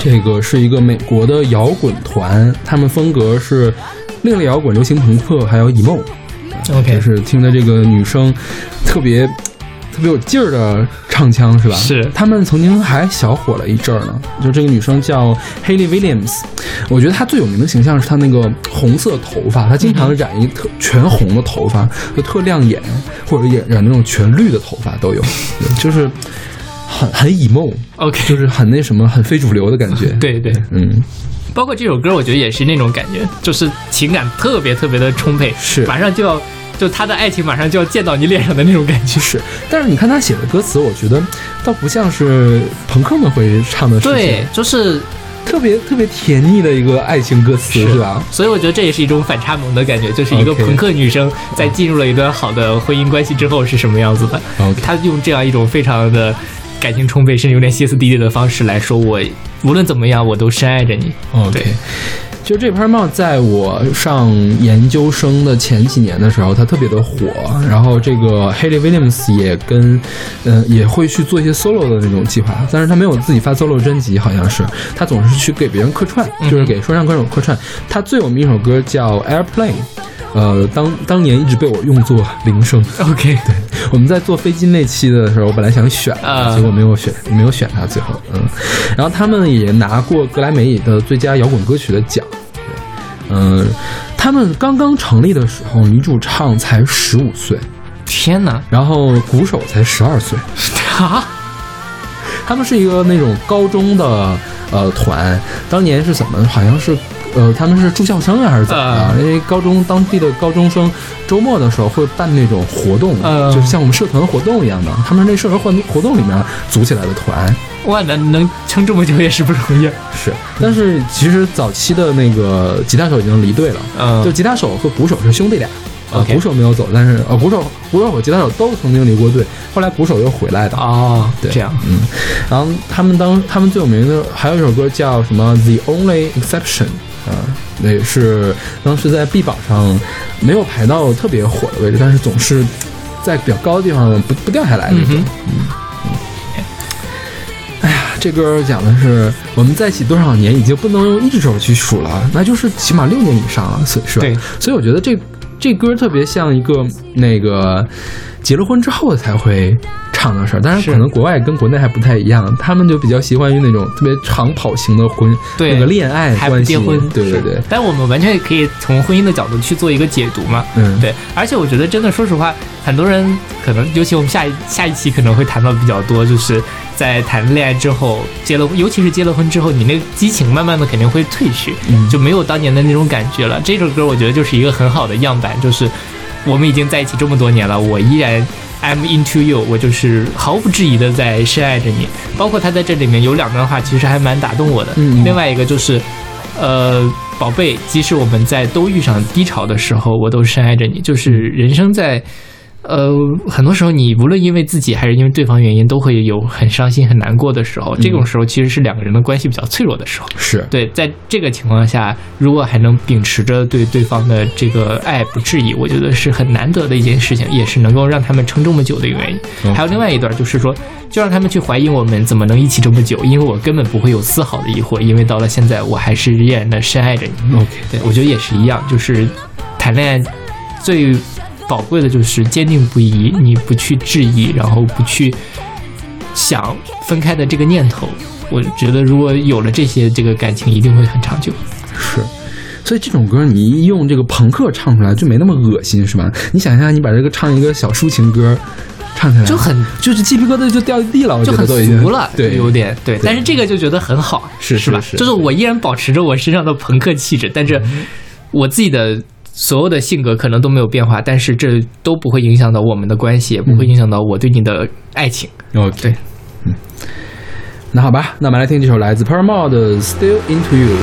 这这个是一个美国的摇滚团，他们风格是另类摇滚、流行朋克，还有 emo。OK 就是听的这个女生特别特别有劲儿的唱腔，是吧？是他们曾经还小火了一阵儿呢。就这个女生叫 Haley Williams，我觉得她最有名的形象是她那个红色头发，她经常染一特全红的头发，就特亮眼，或者染染那种全绿的头发都有，对 就是很很 emo，OK，就是很那什么，很非主流的感觉。对对，嗯，包括这首歌，我觉得也是那种感觉，就是情感特别特别的充沛，是马上就要就他的爱情马上就要溅到你脸上的那种感觉。是。但是你看他写的歌词，我觉得倒不像是朋克们会唱的事情。对，就是特别特别甜腻的一个爱情歌词，是吧？所以我觉得这也是一种反差萌的感觉，就是一个朋克女生在进入了一段好的婚姻关系之后是什么样子的。她用这样一种非常的感情充沛，甚至有点歇斯底里的方式来说我，无论怎么样，我都深爱着你。OK，对就这盘帽，在我上研究生的前几年的时候，它特别的火。然后这个 Haley Williams 也跟，呃，也会去做一些 solo 的那种计划，但是他没有自己发 solo 专辑，好像是他总是去给别人客串，就是给说唱歌手客串。他最有名一首歌叫 Airplane。呃，当当年一直被我用作铃声。OK，对，我们在坐飞机那期的时候，我本来想选的，啊结果没有选，没有选他。最后，嗯，然后他们也拿过格莱美的最佳摇滚歌曲的奖。对嗯，他们刚刚成立的时候，女主唱才十五岁，天哪，然后鼓手才十二岁。啊，他们是一个那种高中的呃团，当年是怎么？好像是呃，他们是住校生啊，还是怎么？因为高中当地的高中生周末的时候会办那种活动，嗯就是像我们社团活动一样的。他们是那社团活活动里面组起来的团，哇，能能撑这么久也是不容易。是。但是其实早期的那个吉他手已经离队了，嗯就吉他手和鼓手是兄弟俩。呃鼓手没有走，但是呃，鼓手、鼓手和吉他手都曾经离过队，后来鼓手又回来的。哦，对，这样，嗯，然后他们当他们最有名的还有一首歌叫什么《The Only Exception》啊，那也是当时在 B 榜上没有排到特别火的位置，但是总是在比较高的地方不不掉下来那种。这歌讲的是我们在一起多少年，已经不能用一只手去数了，那就是起码六年以上了，所以是吧？对所以我觉得这这歌特别像一个那个结了婚之后才会唱的事儿，当然是。可能国外跟国内还不太一样，他们就比较喜欢于那种特别长跑型的婚，对那个恋爱关系，结婚，对对对，但我们完全可以从婚姻的角度去做一个解读嘛。嗯，对，而且我觉得真的，说实话，很多人可能，尤其我们下一下一期可能会谈到比较多，就是在谈恋爱之后，结了，尤其是结了婚之后，你那个激情慢慢的肯定会褪去，嗯。就没有当年的那种感觉了。这首歌我觉得就是一个很好的样板，就是我们已经在一起这么多年了，我依然。I'm into you，我就是毫不质疑的在深爱着你。包括他在这里面有两段话，其实还蛮打动我的。另外一个就是，呃，宝贝，即使我们在都遇上低潮的时候，我都深爱着你。就是人生在，呃，很多时候你无论因为自己还是因为对方原因，都会有很伤心、很难过的时候。这种时候其实是两个人的关系比较脆弱的时候。是，对，在这个情况下，如果还能秉持着对对方的这个爱不质疑，我觉得是很难得的一件事情，也是能够让他们撑这么久的一个原因。还有另外一段，就是说，就让他们去怀疑我们怎么能一起这么久，因为我根本不会有丝毫的疑惑，因为到了现在，我还是依然的深爱着你。OK，对我觉得也是一样，就是谈恋爱最宝贵的就是坚定不移，你不去质疑，然后不去想分开的这个念头。我觉得如果有了这些，这个感情一定会很长久。是。所以这种歌你一用这个朋克唱出来就没那么恶心，是吧？你想象你把这个唱一个小抒情歌，唱起来就很就是鸡皮疙瘩就掉地了，我就很俗了，对，有点对。但是这个就觉得很好，是是吧？就是我依然保持着我身上的朋克气质，但是我自己的所有的性格可能都没有变化，但是这都不会影响到我们的关系，也不会影响到我对你的爱情。OK，对，嗯，那好吧，那我们来听这首来自 Paramore 的《Still Into You》。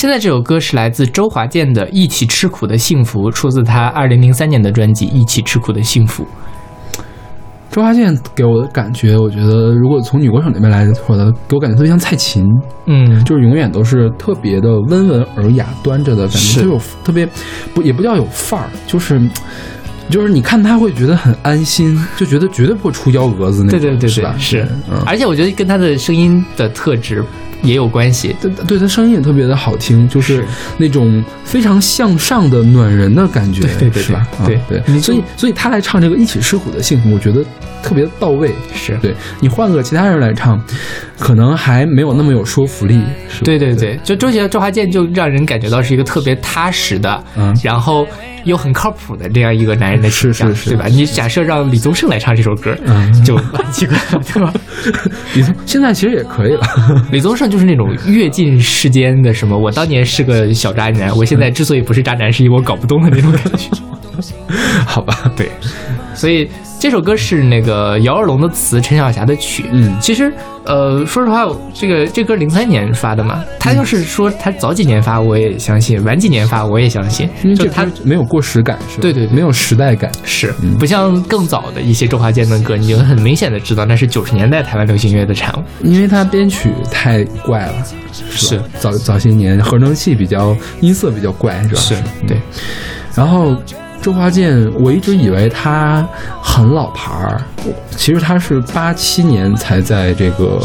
现在这首歌是来自周华健的《一起吃苦的幸福》，出自他二零零三年的专辑《一起吃苦的幸福》。周华健给我的感觉，我觉得如果从女歌手那边来说的，给我感觉特别像蔡琴，嗯，就是永远都是特别的温文尔雅、端着的感觉，就有特别不也不叫有范儿，就是就是你看他会觉得很安心，就觉得绝对不会出幺蛾子那种，对对对对是吧？是，嗯，而且我觉得跟他的声音的特质也有关系。对对他声音也特别的好听，就是是那种非常向上的暖人的感觉，对对吧？对啊对对，所以所以他来唱这个一起吃苦的幸福，我觉得特别到位。是对你换个其他人来唱，可能还没有那么有说服力。是对对对，就周杰周华健就让人感觉到是一个特别踏实的，嗯然后又很靠谱的这样一个男人的形象，是是是对吧？你假设让李宗盛来唱这首歌，嗯就很奇怪了，对吧？李宗现在其实也可以了。李宗盛就是那种阅尽世间的什么，我当年是个小渣男，我现在之所以不是渣男，是因为我搞不懂的那种感觉。好吧，对，所以这首歌是那个姚二龙的词，陈小霞的曲。嗯其实呃，说实话，这个这歌零三年发的嘛，他要是说他早几年发，我也相信；晚几年发，我也相信。因为这就他没有过时感，是吧？对对对没有时代感。是嗯不像更早的一些周华健的歌，你就很明显的知道那是九十年代台湾流行乐的产物。因为他编曲太怪了，是吧早早些年合成器比较音色比较怪，是吧？是对，然后周华健，我一直以为他很老牌儿，其实他是八七年才在这个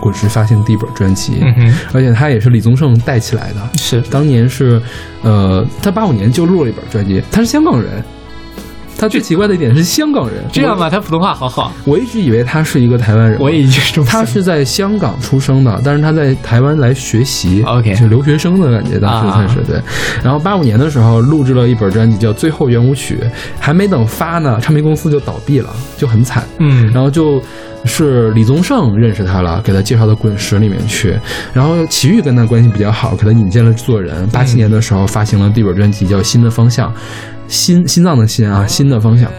滚石发行第一本专辑，嗯，而且他也是李宗盛带起来的。是当年是，呃，他八五年就录了一本专辑，他是香港人。他最奇怪的一点是香港人，这样吧？他普通话好好，我？一直以为他是一个台湾人，我也已经是这么想他是在香港出生的，但是他在台湾来学习 OK 就留学生的感觉，当时算是、啊对。然后八五年的时候录制了一本专辑叫《最后圆舞曲》，还没等发呢，唱片公司就倒闭了，就很惨。嗯，然后就是李宗盛认识他了，给他介绍到滚石里面去。然后齐豫跟他关系比较好，给他引荐了制作人。八七年的时候发行了第一本专辑叫《新的方向》，心心脏的心啊，心的方向。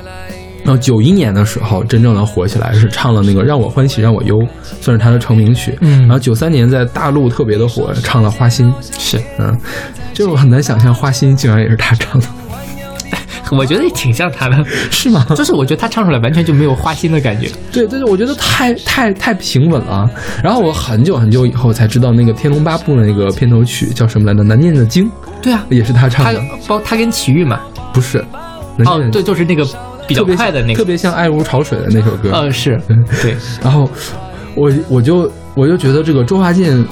然后九一年的时候，真正的火起来是唱了那个《让我欢喜让我忧》，算是他的成名曲。嗯然后九三年在大陆特别的火，唱了《花心》。是，嗯，就我很难想象《花心》竟然也是他唱的，我觉得也挺像他的，是吗？就是我觉得他唱出来完全就没有花心的感觉。对对对，我觉得太太太平稳了。然后我很久很久以后才知道，那个《天龙八部》的那个片头曲叫什么来着？《难念的经》对啊，也是他唱他的，包他跟齐豫嘛，不是？哦，对，就是那个比较快的那个，特别像《爱如潮水》的那首歌。呃，是嗯 对，然后我我就我就觉得这个周华健，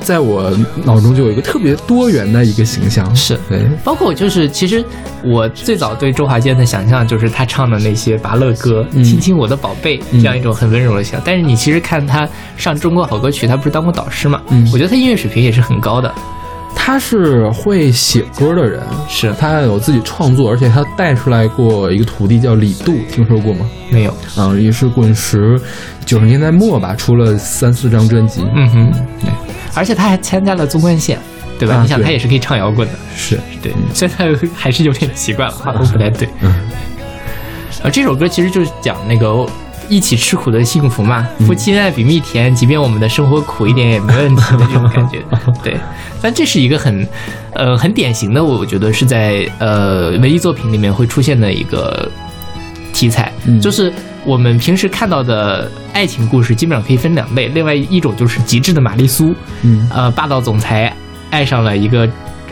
在我脑中就有一个特别多元的一个形象。是对，包括就是，其实我最早对周华健的想象就是他唱的那些拔乐歌，嗯亲亲我的宝贝”嗯这样一种很温柔的形象。但是你其实看他上中国好歌曲，他不是当过导师嘛？嗯我觉得他音乐水平也是很高的。他是会写歌的人，是他有自己创作，而且他带出来过一个徒弟叫李杜，听说过吗？没有？嗯、也是滚石九十年代末吧，出了三四张专辑。嗯哼，对，而且他还参加了纵贯线，对吧？你想他也是可以唱摇滚的，是，对，虽然他还是有点奇怪了，话都不太对。嗯呃，这首歌其实就是讲那个一起吃苦的幸福嘛，嗯。夫妻恩爱比蜜甜，即便我们的生活苦一点也没问题的这种感觉。对，但这是一个很，呃，很典型的，我觉得是在呃文艺作品里面会出现的一个题材，嗯。就是我们平时看到的爱情故事基本上可以分两类，另外一种就是极致的玛丽苏，嗯。呃，霸道总裁爱上了一个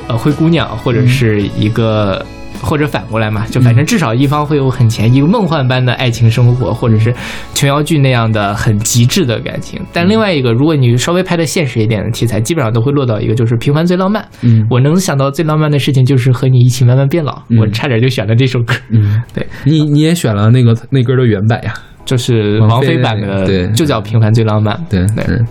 呃灰姑娘，或者是一个。或者反过来嘛，就反正至少一方会有很前一个梦幻般的爱情生活，或者是琼瑶剧那样的很极致的感情。但另外一个，如果你稍微拍的现实一点的题材，基本上都会落到一个就是平凡最浪漫。嗯我能想到最浪漫的事情就是和你一起慢慢变老。嗯我差点就选了这首歌，嗯，对，你你也选了那个那歌的原版呀？就是王王菲版的，对就叫《平凡最浪漫》。对对嗯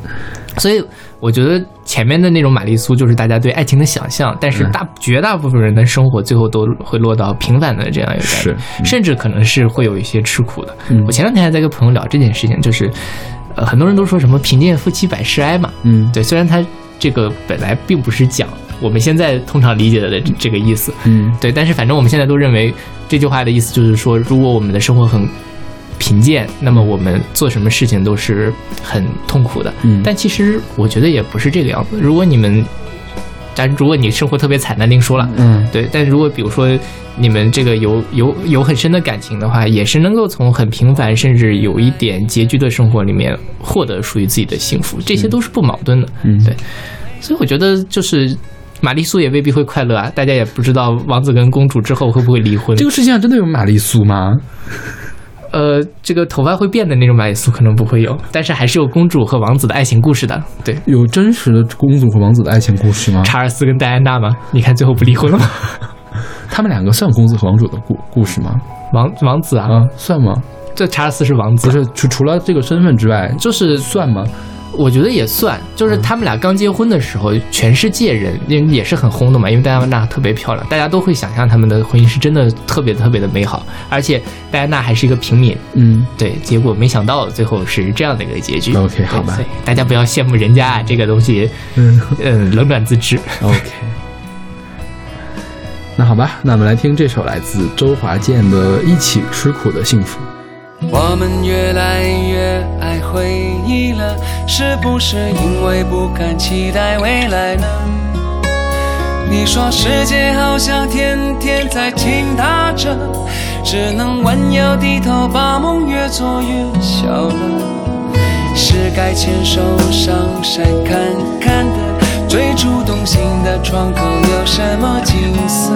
所以我觉得前面的那种玛丽苏就是大家对爱情的想象，但是嗯。大绝大部分人的生活最后都会落到平凡的这样一个感觉是，嗯。甚至可能是会有一些吃苦的。嗯。我前两天还在跟朋友聊这件事情，就是呃很多人都说什么贫贱夫妻百事哀嘛，嗯。对，虽然他这个本来并不是讲我们现在通常理解的这这个意思，嗯。对，但是反正我们现在都认为这句话的意思就是说，如果我们的生活很贫贱，那么我们做什么事情都是很痛苦的。嗯但其实我觉得也不是这个样子。如果你们但如果你生活特别惨，那另说了。嗯对，但如果比如说你们这个有有有很深的感情的话，也是能够从很平凡甚至有一点拮据的生活里面获得属于自己的幸福，这些都是不矛盾的。嗯对，所以我觉得就是玛丽苏也未必会快乐啊，大家也不知道王子跟公主之后会不会离婚。这个世界上真的有玛丽苏吗？呃，这个头发会变的那种玛丽苏可能不会有，但是还是有公主和王子的爱情故事的。对，有真实的公主和王子的爱情故事吗？查尔斯跟戴安娜吗？你看最后不离婚了吗？他们两个算公子和王主的故故事吗？王王子啊，啊，算吗？这查尔斯是王子，不是，除除了这个身份之外，就是算吗？我觉得也算，就是他们俩刚结婚的时候，全世界人因为也是很轰动嘛，因为戴安娜特别漂亮，大家都会想象他们的婚姻是真的特别特别的美好，而且戴安娜还是一个平民，嗯，对，结果没想到最后是这样的一个结局。OK，好吧大家不要羡慕人家啊，这个东西，嗯嗯，冷暖自知。，OK。那好吧，那我们来听这首来自周华健的《一起吃苦的幸福》。我们越来越爱回忆了，是不是因为不敢期待未来呢？你说世界好像天天在倾塌着，只能弯腰低头，把梦越做越小了。是该牵手上山看看的，最初动心的窗口有什么景色？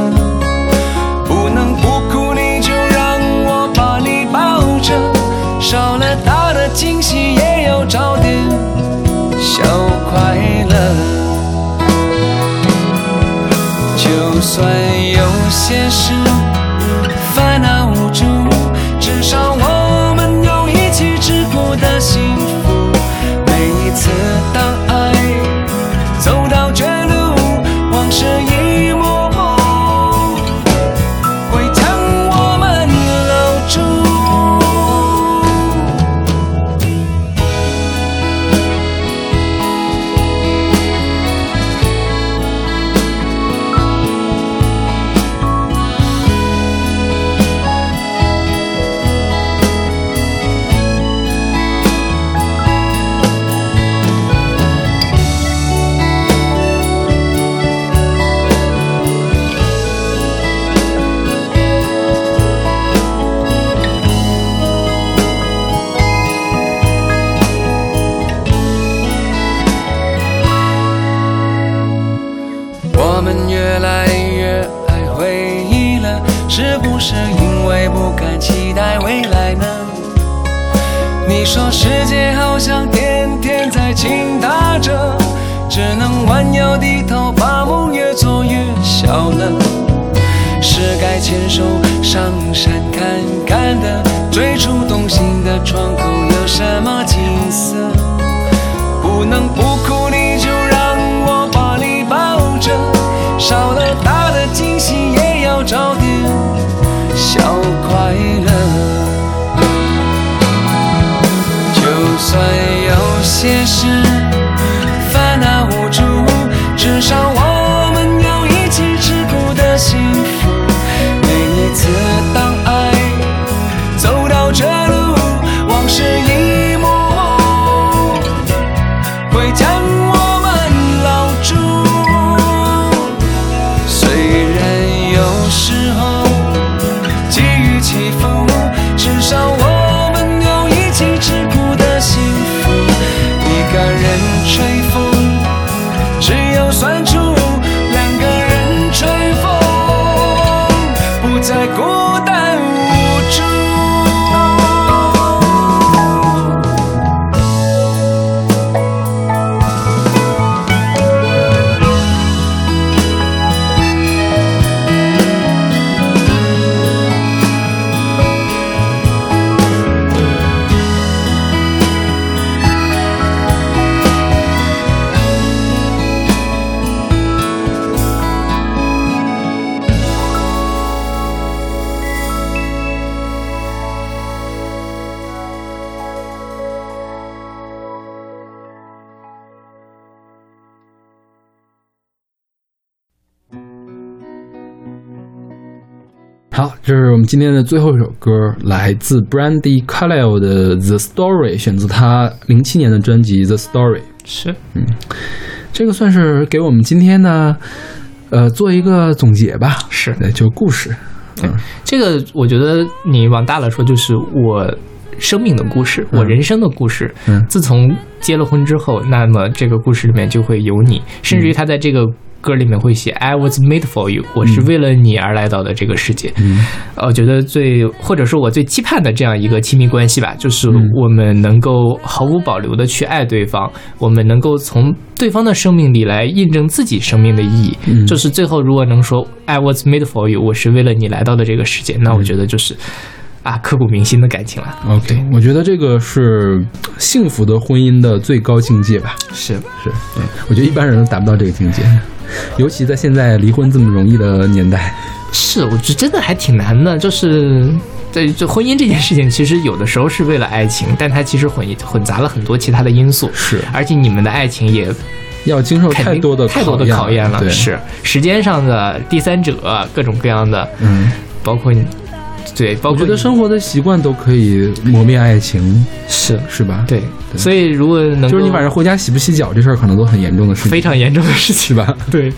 不能不哭，着，少了大的惊喜，也要找点小快乐。就算有些事烦恼无助，至少我们有一起吃苦的幸福。只能弯腰低头，把梦越做越小了。是该牵手上山看看的，最初动心的窗口有什么景色？不能不哭，你就让我把你抱着，少了大的惊喜，也要找点小快乐。就算有些事，身上我们今天的最后一首歌，来自 Brandy Carlile 的《The Story》，选自他零七年的专辑《The Story》。是，嗯这个算是给我们今天呢，呃，做一个总结吧。是对，就故事。嗯这个，我觉得你往大了说，就是我生命的故事，我人生的故事。嗯自从结了婚之后，那么这个故事里面就会有你，甚至于他在这个歌里面会写 “I was made for you”，我是为了你而来到的这个世界。嗯呃我觉得最或者说我最期盼的这样一个亲密关系吧，就是嗯我们能够毫无保留的去爱对方，我们能够从对方的生命里来印证自己生命的意义。嗯就是最后如果能说 “I was made for you”，我是为了你来到的这个世界，那我觉得就是。啊，刻骨铭心的感情了。OK，我觉得这个是幸福的婚姻的最高境界吧。是，是，嗯，我觉得一般人都达不到这个境界，尤其在现在离婚这么容易的年代。是，我觉得真的还挺难的。就是对，就婚姻这件事情，其实有的时候是为了爱情，但它其实混混杂了很多其他的因素。是而且你们的爱情也要经受太多的太多的考考验了，是时间上的第三者，各种各样的，嗯，包括你，对，包我觉得括你生活的习惯都可以磨灭爱情，是。是吧？，对，对。所以如果能就是你晚上回家洗不洗脚这事儿，可能都很严重的事情，非常严重的事情。吧？对，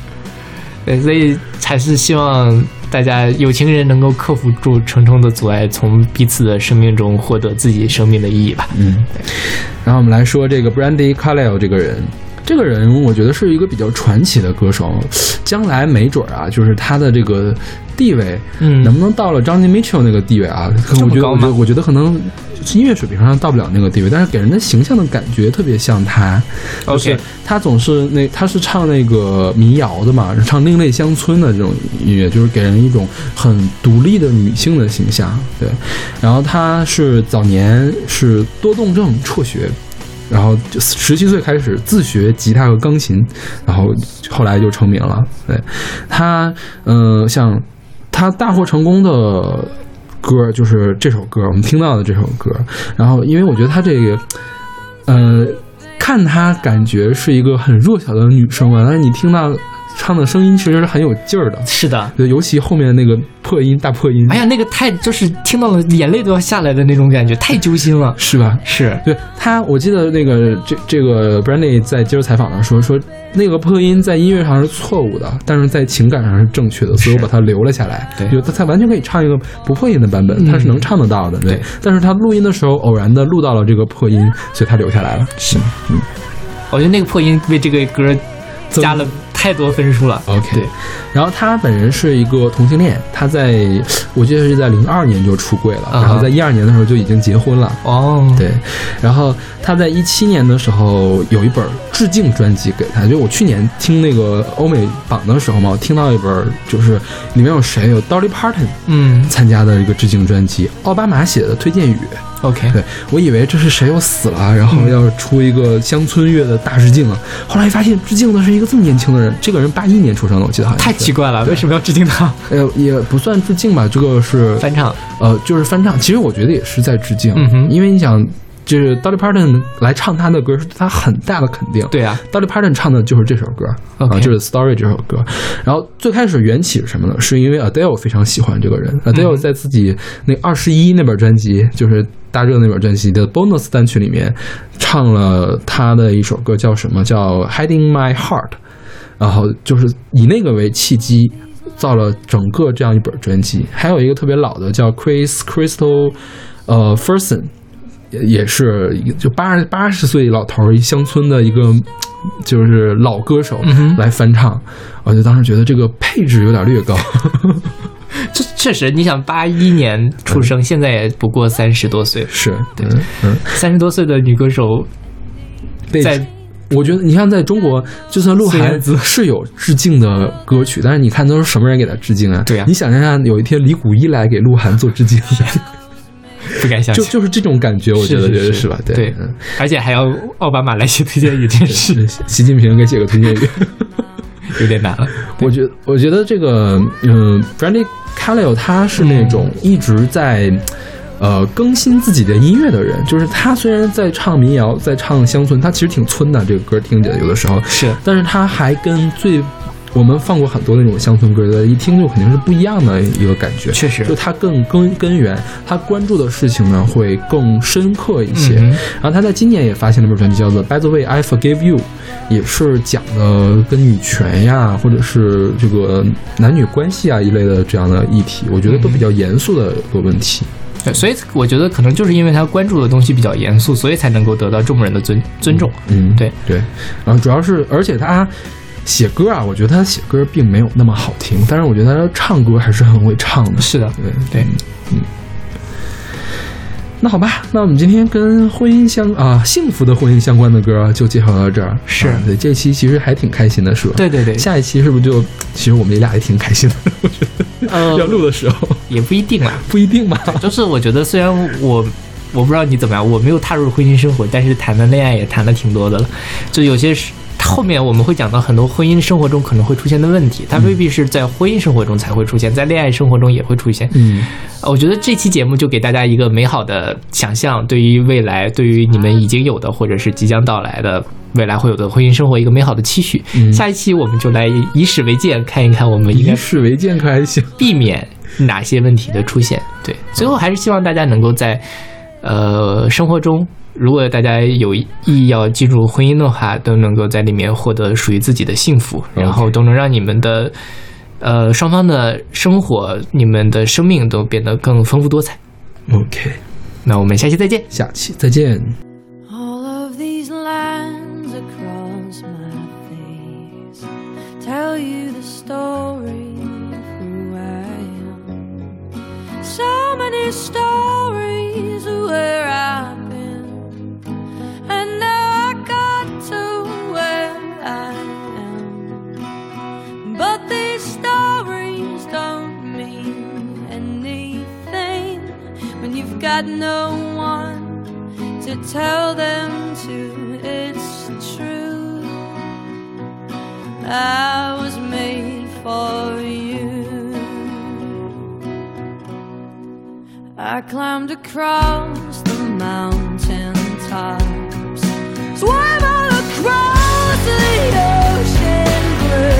对，所以还是希望大家有情人能够克服住重重的阻碍，从彼此的生命中获得自己生命的意义吧。嗯，然后我们来说这个 Brandy Carlisle 这个人，这个人我觉得是一个比较传奇的歌手，将来没准儿啊，就是他的这个地位，嗯能不能到了 Johnny Mitchell 那个地位啊？我觉得，我觉得，我觉得可能音乐水平上到不了那个地位，但是给人的形象的感觉特别像他。就是 OK 他总是那他是唱那个民谣的嘛，唱另类乡村的这种音乐，就是给人一种很独立的女性的形象。对，然后他是早年是多动症辍学。然后就十七岁开始自学吉他和钢琴，然后后来就成名了。对他，嗯、像他大获成功的歌就是这首歌，我们听到的这首歌。然后，因为我觉得他这个，呃，看他感觉是一个很弱小的女生嘛，但是你听到唱的声音其实是很有劲儿的。是的。对，尤其后面那个破音大破音，哎呀，那个太就是听到了眼泪都要下来的那种感觉，太揪心了。是吧？是，对他，我记得那个这这个 Brandy 在接受采访的时候说，那个破音在音乐上是错误的，但是在情感上是正确的，所以我把它留了下来。对就他他完全可以唱一个不破音的版本，嗯他是能唱得到的。对，对但是他录音的时候偶然的录到了这个破音，所以他留下来了。是，嗯我觉得那个破音为这个歌增加了太多分数了。OK，对，然后他本人是一个同性恋，他在我记得是在零二年就出柜了，然后在一二年的时候就已经结婚了。哦，对，然后他在一七年的时候有一本致敬专辑给他，就我去年听那个欧美榜的时候嘛，我听到一本就是里面有谁有 Dolly Parton 嗯参加的一个致敬专辑，奥巴马写的推荐语。，OK，对我以为这是谁又死了，然后要出一个乡村乐的大致敬啊，后来发现致敬的是一个这么年轻的人，这个人八一年出生的，我记得好像太奇怪了，为什么要致敬他？呃，也不算致敬吧，这个是翻唱，呃，就是翻唱。其实我觉得也是在致敬，嗯哼因为你想，就是 Dolly Parton 来唱他的歌，是对他很大的肯定。对啊，Dolly Parton 唱的就是这首歌啊，就是 Story 这首歌。然后最开始缘起是什么呢？是因为 Adele 非常喜欢这个人，Adele 嗯在自己那二十一那本专辑，就是大热那本专辑的 bonus 单曲里面，唱了他的一首歌，叫什么？叫 Hiding My Heart。然后就是以那个为契机，造了整个这样一本专辑。还有一个特别老的叫 Chris Crystal，呃 Ferson，也也是就八十八十岁老头儿，一乡村的一个就是老歌手嗯来翻唱，我就当时觉得这个配置有点略高。这确实，你想八一年出生，现在也不过三十多岁，是对嗯嗯，三十多岁的女歌手被在我觉得你像在中国，就算鹿晗是有致敬的歌曲，但是你看都是什么人给他致敬啊？对啊你想象一下，有一天李谷一来给鹿晗做致敬，不敢相信，就就是这种感觉，我觉得是是觉得是吧？对对嗯，而且还要奥巴马来写推荐语，真是是习近平给写个推荐语。有点难了。我觉得，我觉得这个，嗯，Brandy Carlisle 他是那种一直在。呃，更新自己的音乐的人，就是他虽然在唱民谣，在唱乡村，他其实挺村的，这个歌听起来有的时候，是但是他还跟最我们放过很多那种乡村歌的，一听就肯定是不一样的一个感觉。确实就他更根根源，他关注的事情呢会更深刻一些。嗯然后他在今年也发行了一本专辑，叫做《By the Way I Forgive You》，也是讲的跟女权呀，或者是这个男女关系啊一类的这样的议题，我觉得都比较严肃的一个问题。对，所以我觉得可能就是因为他关注的东西比较严肃，所以才能够得到众人的尊尊重。嗯，对对。然后主要是，而且他写歌啊，我觉得他写歌并没有那么好听，但是我觉得他唱歌还是很会唱的。是的，对对，嗯那好吧，那我们今天跟婚姻相啊幸福的婚姻相关的歌就介绍到这儿。是啊对，这期其实还挺开心的，是吧？对对对下一期是不是就其实我们俩也挺开心的？我觉得呃要录的时候也不一定啦。不一定吧？就是我觉得虽然我我不知道你怎么样，我没有踏入婚姻生活，但是谈的恋爱也谈的挺多的了。就有些是后面我们会讲到很多婚姻生活中可能会出现的问题，它未必是在婚姻生活中才会出现，在恋爱生活中也会出现。嗯，呃我觉得这期节目就给大家一个美好的想象，对于未来，对于你们已经有的或者是即将到来的未来会有的婚姻生活一个美好的期许。嗯下一期我们就来以史为鉴，看一看我们应该以史为鉴可还行。避免哪些问题的出现。对，最后还是希望大家能够在呃生活中，如果大家有意要进入婚姻的话，都能够在里面获得属于自己的幸福，然后都能让你们的呃双方的生活、你们的生命都变得更丰富多彩。OK，那我们下期再见。下期再见。All of these lines across my face tell you the story of who I am. So many stories of where I've got no one to tell them to. It's true. I was made for you. I climbed across the mountain tops, swam all across the ocean blue.